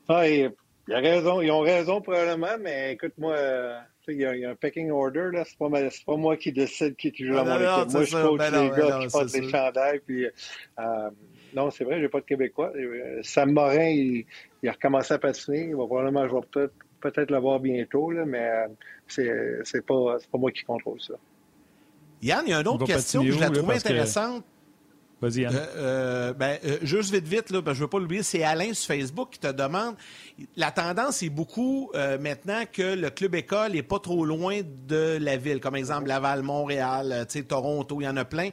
[SPEAKER 9] Ah, il a raison. Ils ont raison, probablement, mais écoute-moi. Euh, il y, a, un pecking order, là. C'est pas, pas moi qui décide qui joue dans mon équipe. Moi, je coach ben les gars, je porte les chandails, puis non, c'est vrai, j'ai pas de Québécois. Euh, Sam Morin, il, a recommencé à patiner. Il va probablement, jouer peut-être peut le voir bientôt, là, mais euh, c'est, c'est pas, pas moi qui contrôle ça.
[SPEAKER 1] Yann, il y a une autre question que je la trouve intéressante. Vas-y, Yann. Euh, ben, juste vite, vite, là, ben, je ne veux pas l'oublier, c'est Alain sur Facebook qui te demande. La tendance est beaucoup maintenant que le club école n'est pas trop loin de la ville, comme exemple Laval, Montréal, Toronto, il y en a plein.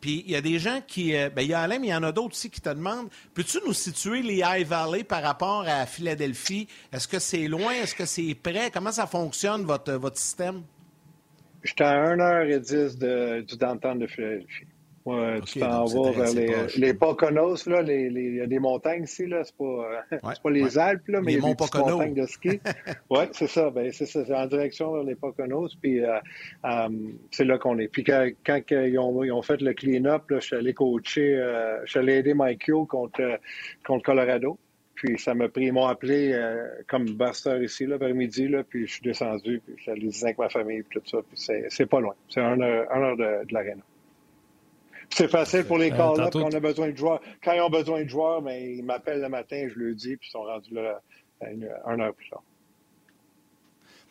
[SPEAKER 1] Puis il y a des gens qui. Euh, ben, il y a Alain, mais il y en a d'autres aussi qui te demandent peux-tu nous situer les High Valley par rapport à Philadelphie? Est-ce que c'est loin? Est-ce que c'est près? Comment ça fonctionne, votre, votre système?
[SPEAKER 9] J'étais à 1h10 du downtown de Philadelphie. Ouais, tu t'en vas vers les, les Poconos, là, les, les, il y a des montagnes ici, là, c'est pas, c'est pas les Alpes, là, mais il y a des petites montagnes de ski. oui, c'est ça, ben, c'est ça, c'est en direction vers les Poconos, puis euh, euh, c'est là qu'on est. Puis quand, quand ils, ont, ils, ont, fait le clean-up, je suis allé coacher, euh, je suis allé aider Mike Yo contre, contre Colorado. Puis ça m'a pris, ils m'ont appelé euh, comme buster ici, là, vers midi, là, puis je suis descendu, puis je suis allé avec ma famille, puis tout ça, puis c'est, c'est pas loin. C'est un heure, un heure de, de l'aréna. C'est facile pour les euh, call-up quand on a besoin de joueurs. Quand ils ont besoin de joueurs, mais ils m'appellent le matin, je le dis, puis ils sont rendus là une, heure plus tard.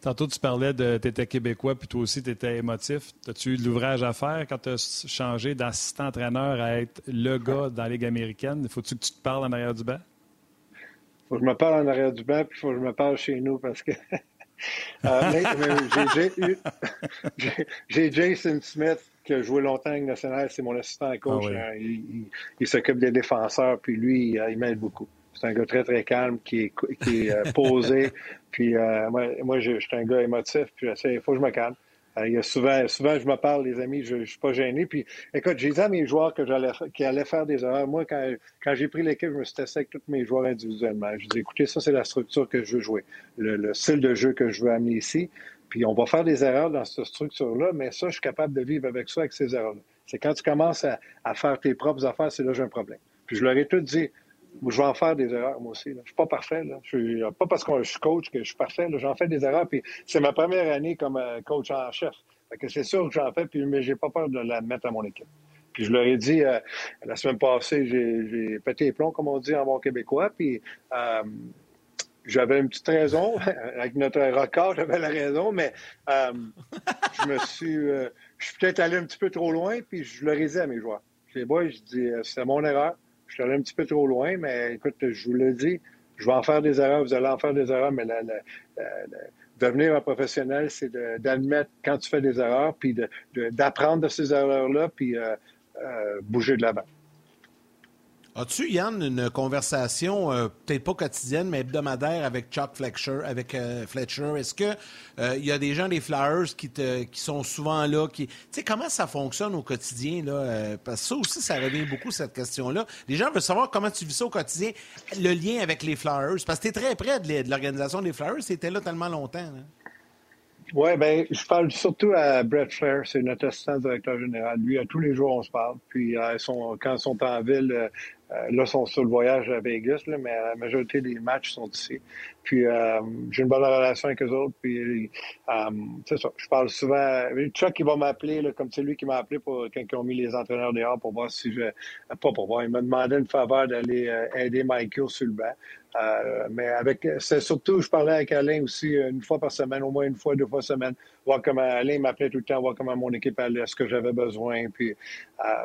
[SPEAKER 2] Tantôt, tu parlais de tu étais québécois, puis toi aussi, tu étais émotif. As-tu eu de l'ouvrage à faire quand tu as changé d'assistant-entraîneur à être le gars dans la Ligue américaine? Faut-tu que tu te parles en arrière du banc?
[SPEAKER 9] Faut que je me parle en arrière du banc, puis faut que je me parle chez nous parce que. euh, j'ai Jason Smith qui a joué longtemps avec nationale, c'est mon assistant coach. Ah hein. il, s'occupe des défenseurs, puis lui, il, m'aide beaucoup. C'est un gars très, très calme, qui est, qui est euh, posé. puis euh, moi, moi je, suis un gars émotif, puis il faut que je me calme. Euh, il y a souvent, souvent, je me parle, les amis, je ne suis pas gêné. Puis, écoute, j'ai dit à mes joueurs que j'allais, qui allaient faire des erreurs. Moi, quand, quand j'ai pris l'équipe, je me suis testé avec tous mes joueurs individuellement. Je dis, écoutez, ça, c'est la structure que je veux jouer, le, le, style de jeu que je veux amener ici. Puis on va faire des erreurs dans cette structure-là, mais ça, je suis capable de vivre avec ça, avec ces erreurs-là. C'est quand tu commences à, faire tes propres affaires, c'est là que j'ai un problème. Puis je leur ai tout dit, je vais en faire des erreurs, moi aussi. Je suis pas parfait. Là. Je suis, pas parce que je suis coach que je suis parfait. J'en fais des erreurs. Puis c'est ma première année comme euh, coach en chef. que c'est sûr que j'en fais, puis, mais j'ai pas peur de la mettre à mon équipe. Puis je leur ai dit, euh, la semaine passée, j'ai pété les plombs, comme on dit en bon québécois. Euh, j'avais une petite raison. Avec notre record, j'avais la raison, mais euh, je me suis. Euh, je suis peut-être allé un petit peu trop loin, puis je le ai à mes joueurs. Les boys, je dis, euh, c'est mon erreur. Je suis allé un petit peu trop loin, mais écoute, je vous le dis, je vais en faire des erreurs, vous allez en faire des erreurs, mais la, devenir un professionnel, c'est d'admettre quand tu fais des erreurs, puis d'apprendre de, de, ces erreurs-là, puis bouger de l'avant.
[SPEAKER 1] As-tu, Yann, une conversation, euh, peut-être pas quotidienne, mais hebdomadaire avec Chuck Fletcher? Avec, euh, Fletcher? Est-ce qu'il euh, y a des gens des Flyers qui, te, qui sont souvent là? Tu sais, comment ça fonctionne au quotidien? Là? parce que ça aussi, ça revient beaucoup, cette question-là. Les gens veulent savoir comment tu vis ça au quotidien, le lien avec les Flyers. Parce que tu es très près de l'organisation des Flyers. C'était là tellement longtemps.
[SPEAKER 9] Oui, ben, je parle surtout à Brett Flair, c'est notre assistant directeur général. Lui, à tous les jours, on se parle. Puis, quand ils sont en ville, euh, là, ils sont sur le voyage à Vegas, là, mais la majorité des matchs sont ici. Puis euh, j'ai une bonne relation avec eux autres. Puis euh, c'est ça. Je parle souvent. Chuck, il va m'appeler, comme c'est lui qui m'a appelé pour quand ils ont mis les entraîneurs dehors pour voir si je. Pas pour voir. Il m'a demandé une faveur d'aller aider Michael sur le banc. Euh, mais avec, c'est surtout, je parlais avec Alain aussi une fois par semaine, au moins une fois, deux fois par semaine, voir comment Alain m'appelait tout le temps, voir comment mon équipe allait, ce que j'avais besoin. Puis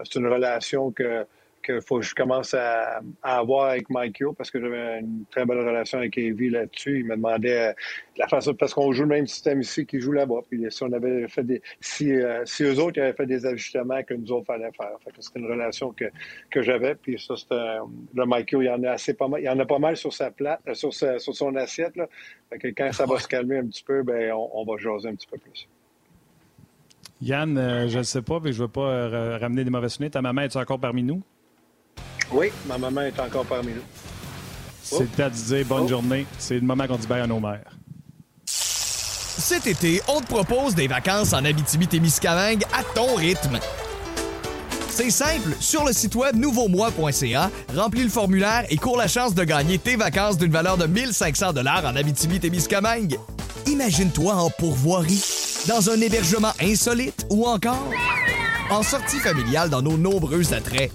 [SPEAKER 9] c'est une relation que qu'il faut que je commence à, avoir avec Mike Yo parce que j'avais une très belle relation avec Evie là-dessus. Il me demandait euh, la façon parce qu'on joue le même système ici qu'il joue là-bas. Puis si on avait fait des si, euh, si eux autres avaient fait des ajustements que nous autres fallait faire. Fait que c'était une relation que, que j'avais. Puis ça, c'était le Mike Yo, il y en a assez pas mal. Il y en a pas mal sur sa plate, euh, sur, sur son assiette. Là. Fait que quand ça va se calmer un petit peu, ben on, on va jaser un petit peu plus.
[SPEAKER 2] Yann, euh, je ne sais pas, mais je ne veux pas euh, ramener des mauvais souvenirs. Ta maman est encore parmi nous?
[SPEAKER 9] Oui, ma maman est encore parmi nous.
[SPEAKER 2] C'est le temps de dire bonne oh. journée. C'est le moment qu'on dit bye à nos mères.
[SPEAKER 8] Cet été, on te propose des vacances en Abitibi-Témiscamingue à ton rythme. C'est simple, sur le site web nouveaumois.ca, remplis le formulaire et cours la chance de gagner tes vacances d'une valeur de 1500 dollars en Abitibi-Témiscamingue. Imagine-toi en pourvoirie, dans un hébergement insolite ou encore en sortie familiale dans nos nombreux attraits.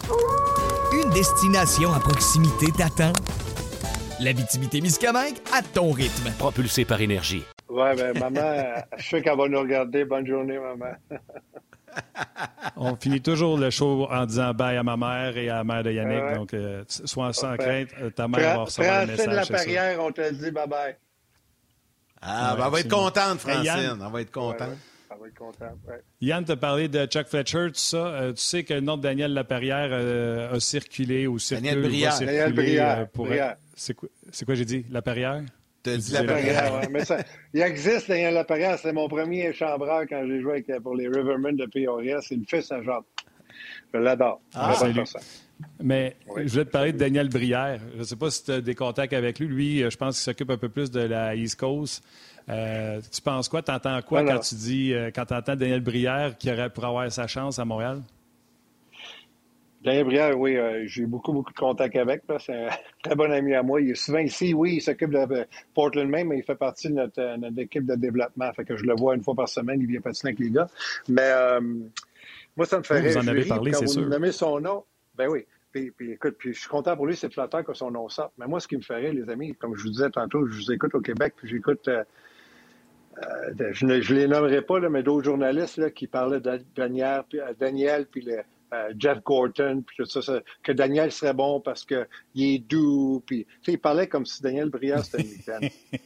[SPEAKER 8] Une destination à proximité t'attend. L'Abitibi-Témiscamingue à ton rythme.
[SPEAKER 10] Propulsé par énergie.
[SPEAKER 9] Ouais, ben maman, je sais qu'elle va nous regarder. Bonne journée, maman.
[SPEAKER 2] On finit toujours le show en disant bye à ma mère et à la mère de Yannick. Donc, euh, sois sans crainte, euh, ta mère va recevoir un message.
[SPEAKER 9] de la Perrière, on te dit bye bye.
[SPEAKER 1] Ah, ben, elle va être contente, Francine. Elle va être contente.
[SPEAKER 9] Elle va être contente,
[SPEAKER 2] Yann t'a parlé de Chuck Fletcher, tout ça. Euh, tu sais que le nom de Daniel Laperrière a circulé ou circule.
[SPEAKER 1] Daniel Brière.
[SPEAKER 9] Daniel Brière.
[SPEAKER 2] C'est quoi, quoi j'ai dit? Laperrière?
[SPEAKER 9] Laperrière, Mais ça, il existe, Daniel Laperrière. C'est mon premier chambreur quand j'ai joué pour les Rivermen de Peoria. C'est le fils Saint-Jean. Je l'adore. Ah,
[SPEAKER 2] Mais je voulais te parler de Daniel Brière. Je ne sais pas si tu as des contacts avec lui. Lui, je pense qu'il s'occupe un peu plus de la East Coast. Euh, tu penses quoi? Tu entends quoi quand tu dis, euh, quand tu entends Daniel Brière qui aurait pour avoir sa chance à Montréal?
[SPEAKER 9] Daniel Brière, oui, euh, j'ai beaucoup, beaucoup de contacts avec. C'est un très bon ami à moi. Il est souvent ici, oui, il s'occupe de Portland même, mais il fait partie de notre, équipe de développement. Fait que je le vois une fois par semaine, il vient patiner avec les gars. Mais moi, ça me fait
[SPEAKER 2] rire. Vous en avez parlé, c'est sûr.
[SPEAKER 9] Vous son nom, ben oui. Puis, écoute, puis je suis content pour lui, c'est flatteur que son nom sorte. Mais moi, ce qui me rire, les amis, comme je vous disais tantôt, je vous écoute au Québec, puis j'écoute... je ne je les nommerai pas, là, mais d'autres journalistes là, qui parlaient de Daniel, puis, Daniel, puis le, euh, Jeff Gorton, puis tout ça, que Daniel serait bon parce qu'il est doux, puis il parlait comme si Daniel Brière c'était une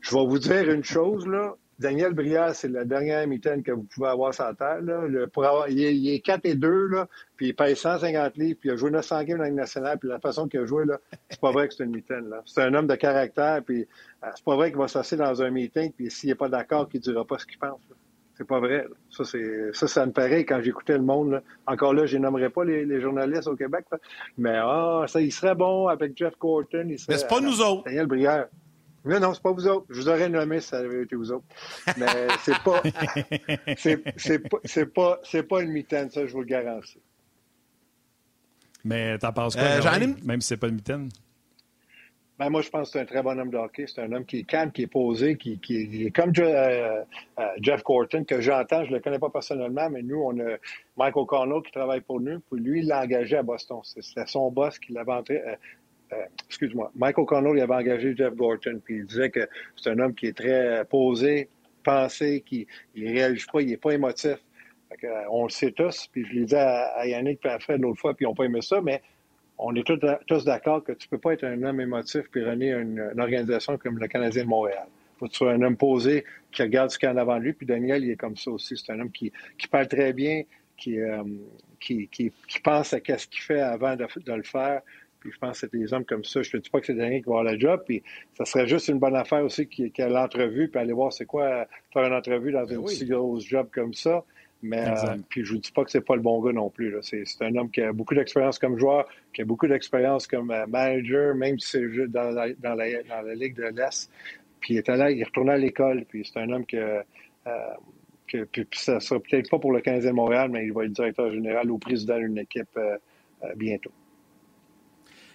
[SPEAKER 9] Je vais vous dire une chose, là. Daniel Brière, c'est la dernière mitaine que vous pouvez avoir sur la terre. Là. pour avoir, il, est, 4 et 2, là, puis il paye 150 livres, puis il a joué 900 games dans la nationale, puis la façon qu'il a joué, là, c'est pas vrai que c'est une mitaine. Là. C'est un homme de caractère, puis euh, c'est pas vrai qu'il va s'asseoir dans un meeting, puis s'il n'est pas d'accord, qu'il ne dira pas ce qu'il pense. C'est pas vrai. Ça, c'est, ça, ça me paraît quand j'écoutais le monde. Encore là, je nommerai pas les, journalistes au Québec, mais ah, ça, il serait bon avec Jeff Corton. Il serait,
[SPEAKER 1] mais c'est pas nous autres.
[SPEAKER 9] Daniel Brière. Mais non, c'est pas vous autres. Je vous aurais nommé si ça avait été vous autres. Mais c'est pas, c'est, c'est pas, c'est pas, c'est pas une mitaine, ça, je vous le garantis.
[SPEAKER 2] Mais t'en penses quoi, euh, même si c'est pas une mitaine?
[SPEAKER 9] Ben, moi, je pense que c'est un très bon homme de hockey. C'est un homme qui est calme, qui est posé, qui, qui est comme euh, euh, Jeff Corton, que j'entends. Je ne le connais pas personnellement, mais nous, on a Mike O'Connell qui travaille pour nous. Puis lui, il l'a engagé à Boston. C'était son boss qui l'avait entré. Euh, excuse-moi. Mike O'Connell, il avait engagé Jeff Gorton. Puis il disait que c'est un homme qui est très posé, pensé, qui ne réagit pas, il n'est pas émotif. on le sait tous. Puis je l'ai dit à, Yannick et à Fred l'autre fois, puis ils n'ont pas aimé ça, mais on est tous, d'accord que tu ne peux pas être un homme émotif puis runner une, organisation comme le Canadien de Montréal. Il faut que tu sois un homme posé qui regarde ce qu'il y a en avant de lui. Puis Daniel, il est comme ça aussi. C'est un homme qui, parle très bien, euh, qui, pense à ce qu'il fait avant de, le faire. Puis je pense que c'est des hommes comme ça. Je ne te dis pas que c'est Daniel qui va avoir le job. Puis ça serait juste une bonne affaire aussi qu'il y ait l'entrevue, puis aller voir c'est quoi faire une entrevue dans ben une si grosse job comme ça. Mais euh, puis je vous dis pas que c'est pas le bon gars non plus. C'est, un homme qui a beaucoup d'expérience comme joueur, qui a beaucoup d'expérience comme euh, manager, même si c'est dans la, dans, la, dans la Ligue de l'Est. Puis il est allé, il retourné à l'école. Puis c'est un homme que, euh, que puis, ça sera peut-être pas pour le 15e de Montréal, mais il va être directeur général ou président d'une équipe bientôt.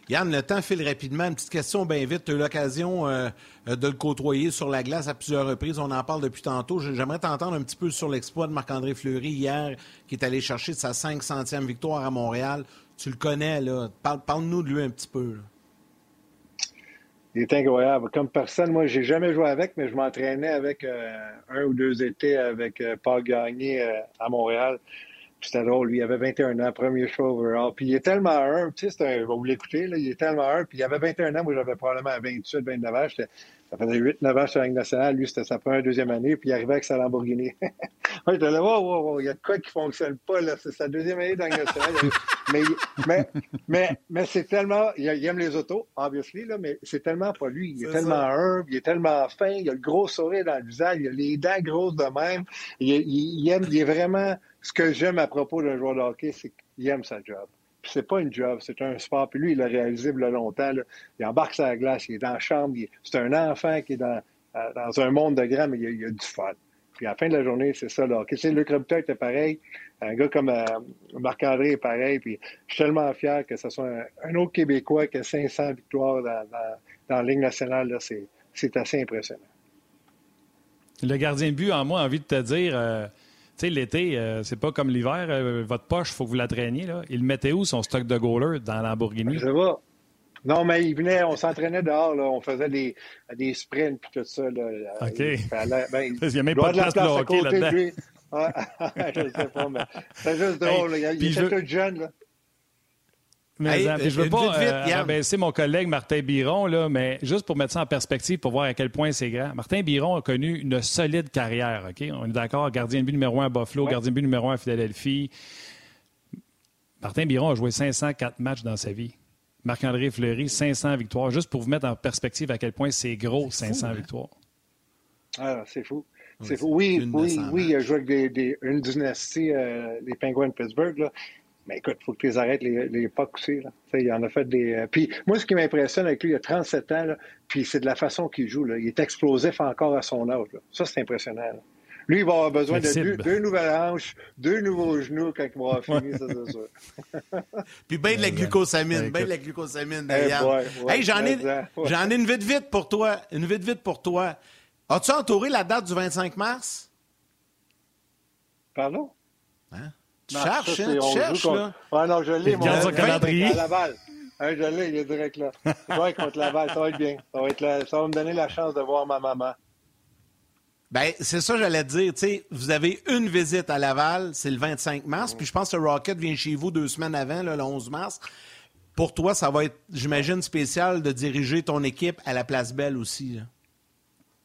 [SPEAKER 1] Yann, le temps file rapidement. Une petite question bien vite. Tu as eu l'occasion euh, euh, de le côtoyer sur la glace à plusieurs reprises. On en parle depuis tantôt. J'aimerais t'entendre un petit peu sur l'exploit de Marc-André Fleury hier, qui est allé chercher sa 500e victoire à Montréal. Tu le connais, là. Parle-nous de lui un petit peu.
[SPEAKER 9] Il est incroyable. Comme personne, moi, j'ai jamais joué avec, mais je m'entraînais avec euh, un ou deux étés avec Paul Gagné à Montréal. C'était drôle, lui, il avait 21 ans, premier show overall. Puis il est tellement un, tu sais, vous l'écouter, là, il est tellement un. Puis il avait 21 ans, moi j'avais probablement 28, 29 ans. Ça faisait 8-9 ans sur la Ligue nationale. Lui, c'était sa première, deuxième année, puis il arrivait avec sa Lamborghini. Moi, j'étais là, wow, wow, wow, il y a de quoi qui fonctionne pas, là. C'est sa deuxième année dans la Ligue nationale. mais, mais, mais, mais c'est tellement, il, aime les autos, obviously, là, mais c'est tellement pas lui. Il est, tellement humble, il est tellement fin, il a le gros sourire dans le visage, il a les dents grosses de même. Il, il aime, il est vraiment, ce que j'aime à propos d'un joueur de hockey, c'est qu'il aime sa job c'est pas une job, c'est un sport. Puis lui, il l'a réalisé il longtemps. Il embarque sur la glace, il est dans la chambre. C'est un enfant qui est dans, euh, dans un monde de grands, mais il a, a, du fun. Puis à la fin de la journée, c'est ça. Là. Tu Luc Robitaille était pareil. Un gars comme euh, Marc-André est pareil. Puis je suis tellement fier que ce soit un, autre Québécois qui a 500 victoires dans, la Ligue nationale. C'est assez impressionnant.
[SPEAKER 2] Le gardien de but, en moi, a envie de te dire... Euh, sais, l'été, euh, c'est pas comme l'hiver. Euh, votre poche, il faut que vous la traîniez. Là. Il mettait où son stock de goalers dans Lamborghini?
[SPEAKER 9] Je vois. Non, mais il venait, on s'entraînait dehors, là, on faisait des, des sprints et tout ça. Là.
[SPEAKER 2] OK. Il, ben, il n'y a même pas de place, pour hockey là-dedans.
[SPEAKER 9] je ne sais pas, mais c'est juste drôle. il, il était tout jeune. Là.
[SPEAKER 2] Mais, je veux pas euh, mon collègue Martin Biron, là, mais juste pour mettre ça en perspective, pour voir à quel point c'est grand. Martin Biron a connu une solide carrière. ok? On est d'accord, gardien de but numéro un à Buffalo, gardien de but numéro un à Philadelphie. Martin Biron a joué 504 matchs dans sa vie. Marc-André Fleury, 500 victoires. Juste pour vous mettre en perspective à quel point c'est gros, 500 hein? victoires.
[SPEAKER 9] Ah, c'est fou. C'est fou. Oui, oui, oui, il a joué avec des, une dynastie, euh, les Penguins de Pittsburgh. Là. Mais écoute, il faut que tu les arrêtes l'époque aussi. Là. Il en a fait des. Euh, puis moi, ce qui m'impressionne avec lui, il a 37 ans, là, puis c'est de la façon qu'il joue. Là. Il est explosif encore à son âge. Là. Ça, c'est impressionnant. Lui, il va avoir besoin de deux, nouvelles hanches, deux nouveaux genoux quand il va avoir fini, ça, c'est sûr.
[SPEAKER 1] puis bien de la glucosamine, bien de la glucosamine, hey, hey, j'en ai, j'en ai une vite vite pour toi. Une vite vite pour toi. As-tu entouré la date du 25 mars?
[SPEAKER 9] Pardon?
[SPEAKER 1] Hein? Tu cherches, hein? Tu cherches, là.
[SPEAKER 9] Ah non, je l'ai, mon
[SPEAKER 2] calendrier.
[SPEAKER 9] À Laval. Hein, je l'ai, il est direct là. Ouais, contre Laval, ça va être bien. Ça va, être ça va me donner la chance de voir ma maman.
[SPEAKER 1] Ben, c'est ça, j'allais te dire. sais, vous avez une visite à Laval, c'est le 25 mars, puis je pense que Rocket vient chez vous deux semaines avant, là, le 11 mars. Pour toi, ça va être, j'imagine, spécial de diriger ton équipe à la Place Belle aussi.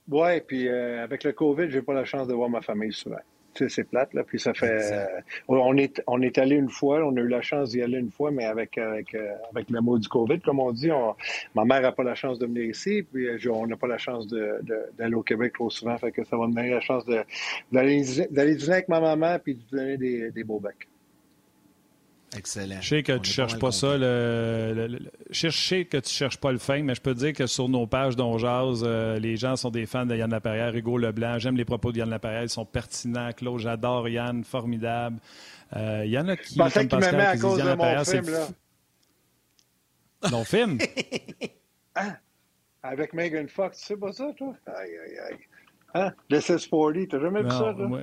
[SPEAKER 9] Oui, puis euh, avec le COVID, j'ai pas la chance de voir ma famille souvent c'est plate, là. Puis ça fait. Euh, on, est, on est allé une fois, on a eu la chance d'y aller une fois, mais avec, avec, euh, avec le mot du COVID, comme on dit, ma mère n'a pas la chance de venir ici, puis euh, on n'a pas la chance d'aller au Québec trop souvent. Fait que ça va me donner la chance d'aller dîner avec ma maman puis de donner des, des beaux becs.
[SPEAKER 1] Excellent.
[SPEAKER 2] Je sais que tu cherches pas, ça. Le, Je sais que tu cherches pas le fin, mais je peux te dire que sur nos pages dont euh, les gens sont des fans de Yann Laperrière, Hugo Leblanc. J'aime les propos de Yann Laperrière. Ils sont pertinents. Claude, j'adore Yann. Formidable. Euh, il y en a qui.
[SPEAKER 9] Je pensais qu'il m'aimait à cause de mon film, là.
[SPEAKER 2] Mon film?
[SPEAKER 9] hein? Avec Megan Fox, tu sais pas ça, toi? Aïe, aïe, aïe. Hein? This is 40, t'as jamais vu ça, toi?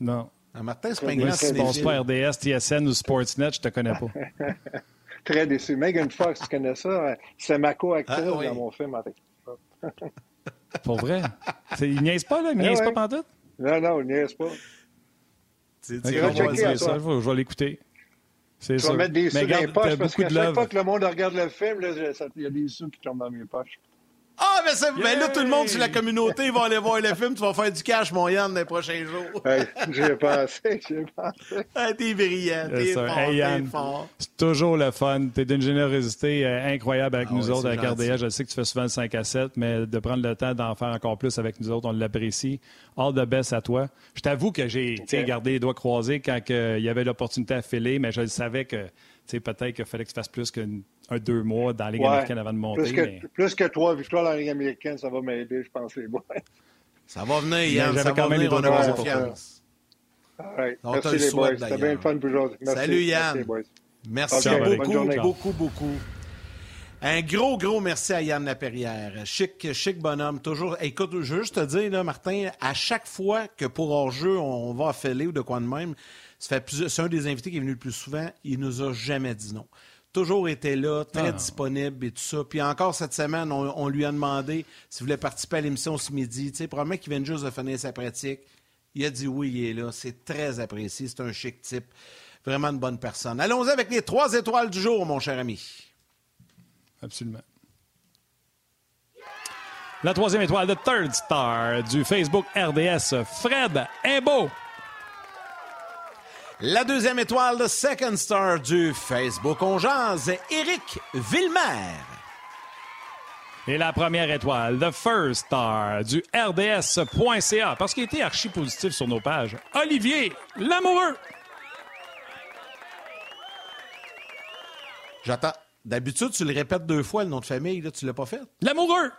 [SPEAKER 2] Non.
[SPEAKER 1] Un Martin Spengler,
[SPEAKER 2] c'est pas RDS, TSN ou Sportsnet, je te connais pas.
[SPEAKER 9] Très déçu. Megan Fox, tu connais ça? C'est ma co-actrice ah, dans mon film.
[SPEAKER 2] Pour vrai? Il niaise pas, là? Il niaise pas pantoute?
[SPEAKER 9] Non, non, il niaise pas.
[SPEAKER 2] Tu ça, je vais l'écouter.
[SPEAKER 9] C'est ça. Tu vas mettre des sous dans les poches parce qu'à chaque fois que le monde regarde le film, il y a des sous qui tombent dans mes poches.
[SPEAKER 1] Ah, mais, ça, ben là, tout le monde sur la communauté va aller voir le film. Tu vas faire du cash, mon Yann, dans les prochains jours.
[SPEAKER 9] hey, j'ai pensé, j'ai pensé.
[SPEAKER 1] Ah, t'es brillant, t'es fort, hey, Yann, fort.
[SPEAKER 2] C'est toujours le fun. T'es d'une générosité euh, incroyable avec ah nous autres, avec RDA. Je sais que tu fais souvent le 5 à 7, mais de prendre le temps d'en faire encore plus avec nous autres, on l'apprécie. All the best à toi. Je t'avoue que j'ai gardé les doigts croisés quand il y avait l'opportunité à filer, mais je savais que peut-être qu'il fallait que tu fasses plus deux mois dans la Ligue américaine avant de monter.
[SPEAKER 9] Plus que, plus que trois victoires dans la Ligue américaine, ça va m'aider, je pense, les boys.
[SPEAKER 1] Ça va venir, Yann. J'avais quand même les doigts croisés pour toi.
[SPEAKER 9] Right. Merci les boys. C'était bien le fun pour aujourd'hui.
[SPEAKER 1] Salut Yann. Merci, beaucoup, beaucoup, beaucoup. Un gros, gros merci à Yann Laperrière. Chic, chic bonhomme. Toujours. Écoute, je veux juste te dire, là, Martin, à chaque fois que pour hors-jeu, on va affiler ou de quoi de même, c'est un des invités qui est venu le plus souvent. Il nous a jamais dit non. Toujours été là, très ah. disponible et tout ça. Puis encore cette semaine, on, lui a demandé s'il voulait participer à l'émission ce midi. Tu sais, probablement qu'il vient juste de finir sa pratique. Il a dit oui, il est là. C'est très apprécié. C'est un chic type. Vraiment une bonne personne. Allons-y avec les trois étoiles du jour, mon cher ami.
[SPEAKER 2] Absolument. La troisième étoile de Third Star du Facebook RDS, Fred Imbeau.
[SPEAKER 1] La deuxième étoile de Second Star du Facebook On Jazz, Éric Villemer.
[SPEAKER 2] Et la première étoile, The First Star du RDS.ca, parce qu'il était archi positif sur nos pages, Olivier Lamoureux.
[SPEAKER 1] J'attends. D'habitude, tu le répètes deux fois, le nom de famille. Là, tu l'as pas fait?
[SPEAKER 2] L'amoureux!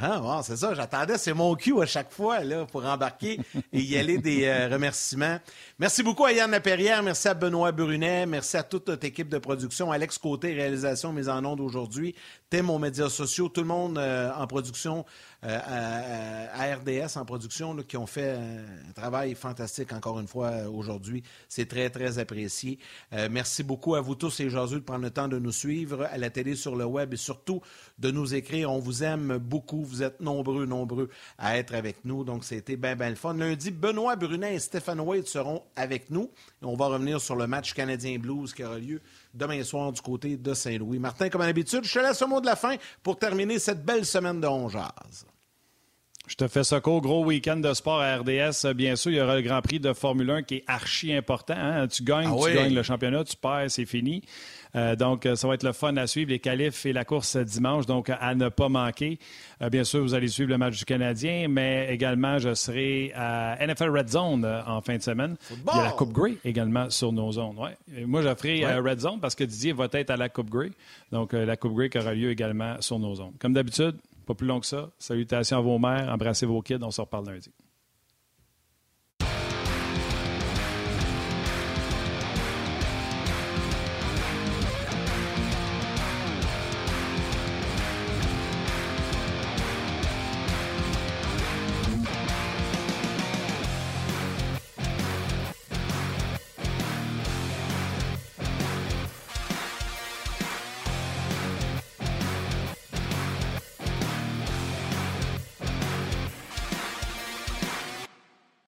[SPEAKER 1] Ah, c'est ça, j'attendais, c'est mon cue à chaque fois là, pour embarquer et y aller des euh, remerciements. Merci beaucoup à Yann Laperrière, merci à Benoît Brunet, merci à toute notre équipe de production, Alex Côté, réalisation mise en onde aujourd'hui, Tim aux médias sociaux, tout le monde euh, en production, à, RDS en production, qui ont fait un travail fantastique encore une fois aujourd'hui. C'est très, très apprécié. merci beaucoup à vous tous et Jésus de prendre le temps de nous suivre à la télé, sur le web et surtout de nous écrire. On vous aime beaucoup. Vous êtes nombreux, nombreux à être avec nous. Donc, c'était bien, bien le fun. Lundi, Benoît Brunet et Stéphane Wade seront avec nous. on va revenir sur le match Canadien Blues qui aura lieu demain soir du côté de Saint-Louis. Martin, comme d'habitude, je te laisse le mot de la fin pour terminer cette belle semaine de 11
[SPEAKER 2] je te fais ça Gros week-end de sport à RDS. Bien sûr, il y aura le Grand Prix de Formule 1 qui est archi important. Hein. Tu gagnes, ah tu gagnes le championnat, tu perds, c'est fini. Euh, donc, euh, ça va être le fun à suivre, les qualifs et la course dimanche, donc à ne pas manquer. Euh, bien sûr, vous allez suivre le match du Canadien, mais également, je serai à NFL Red Zone en fin de semaine. Il y a la Coupe Grey également sur nos zones. Ouais. moi, je ferai Red Zone parce que Didier va être à la Coupe Grey. Donc, la Coupe Grey qui aura lieu également sur nos zones. Comme d'habitude, pas plus long que ça. Salutations à vos mères, embrassez vos kids, on se reparle lundi.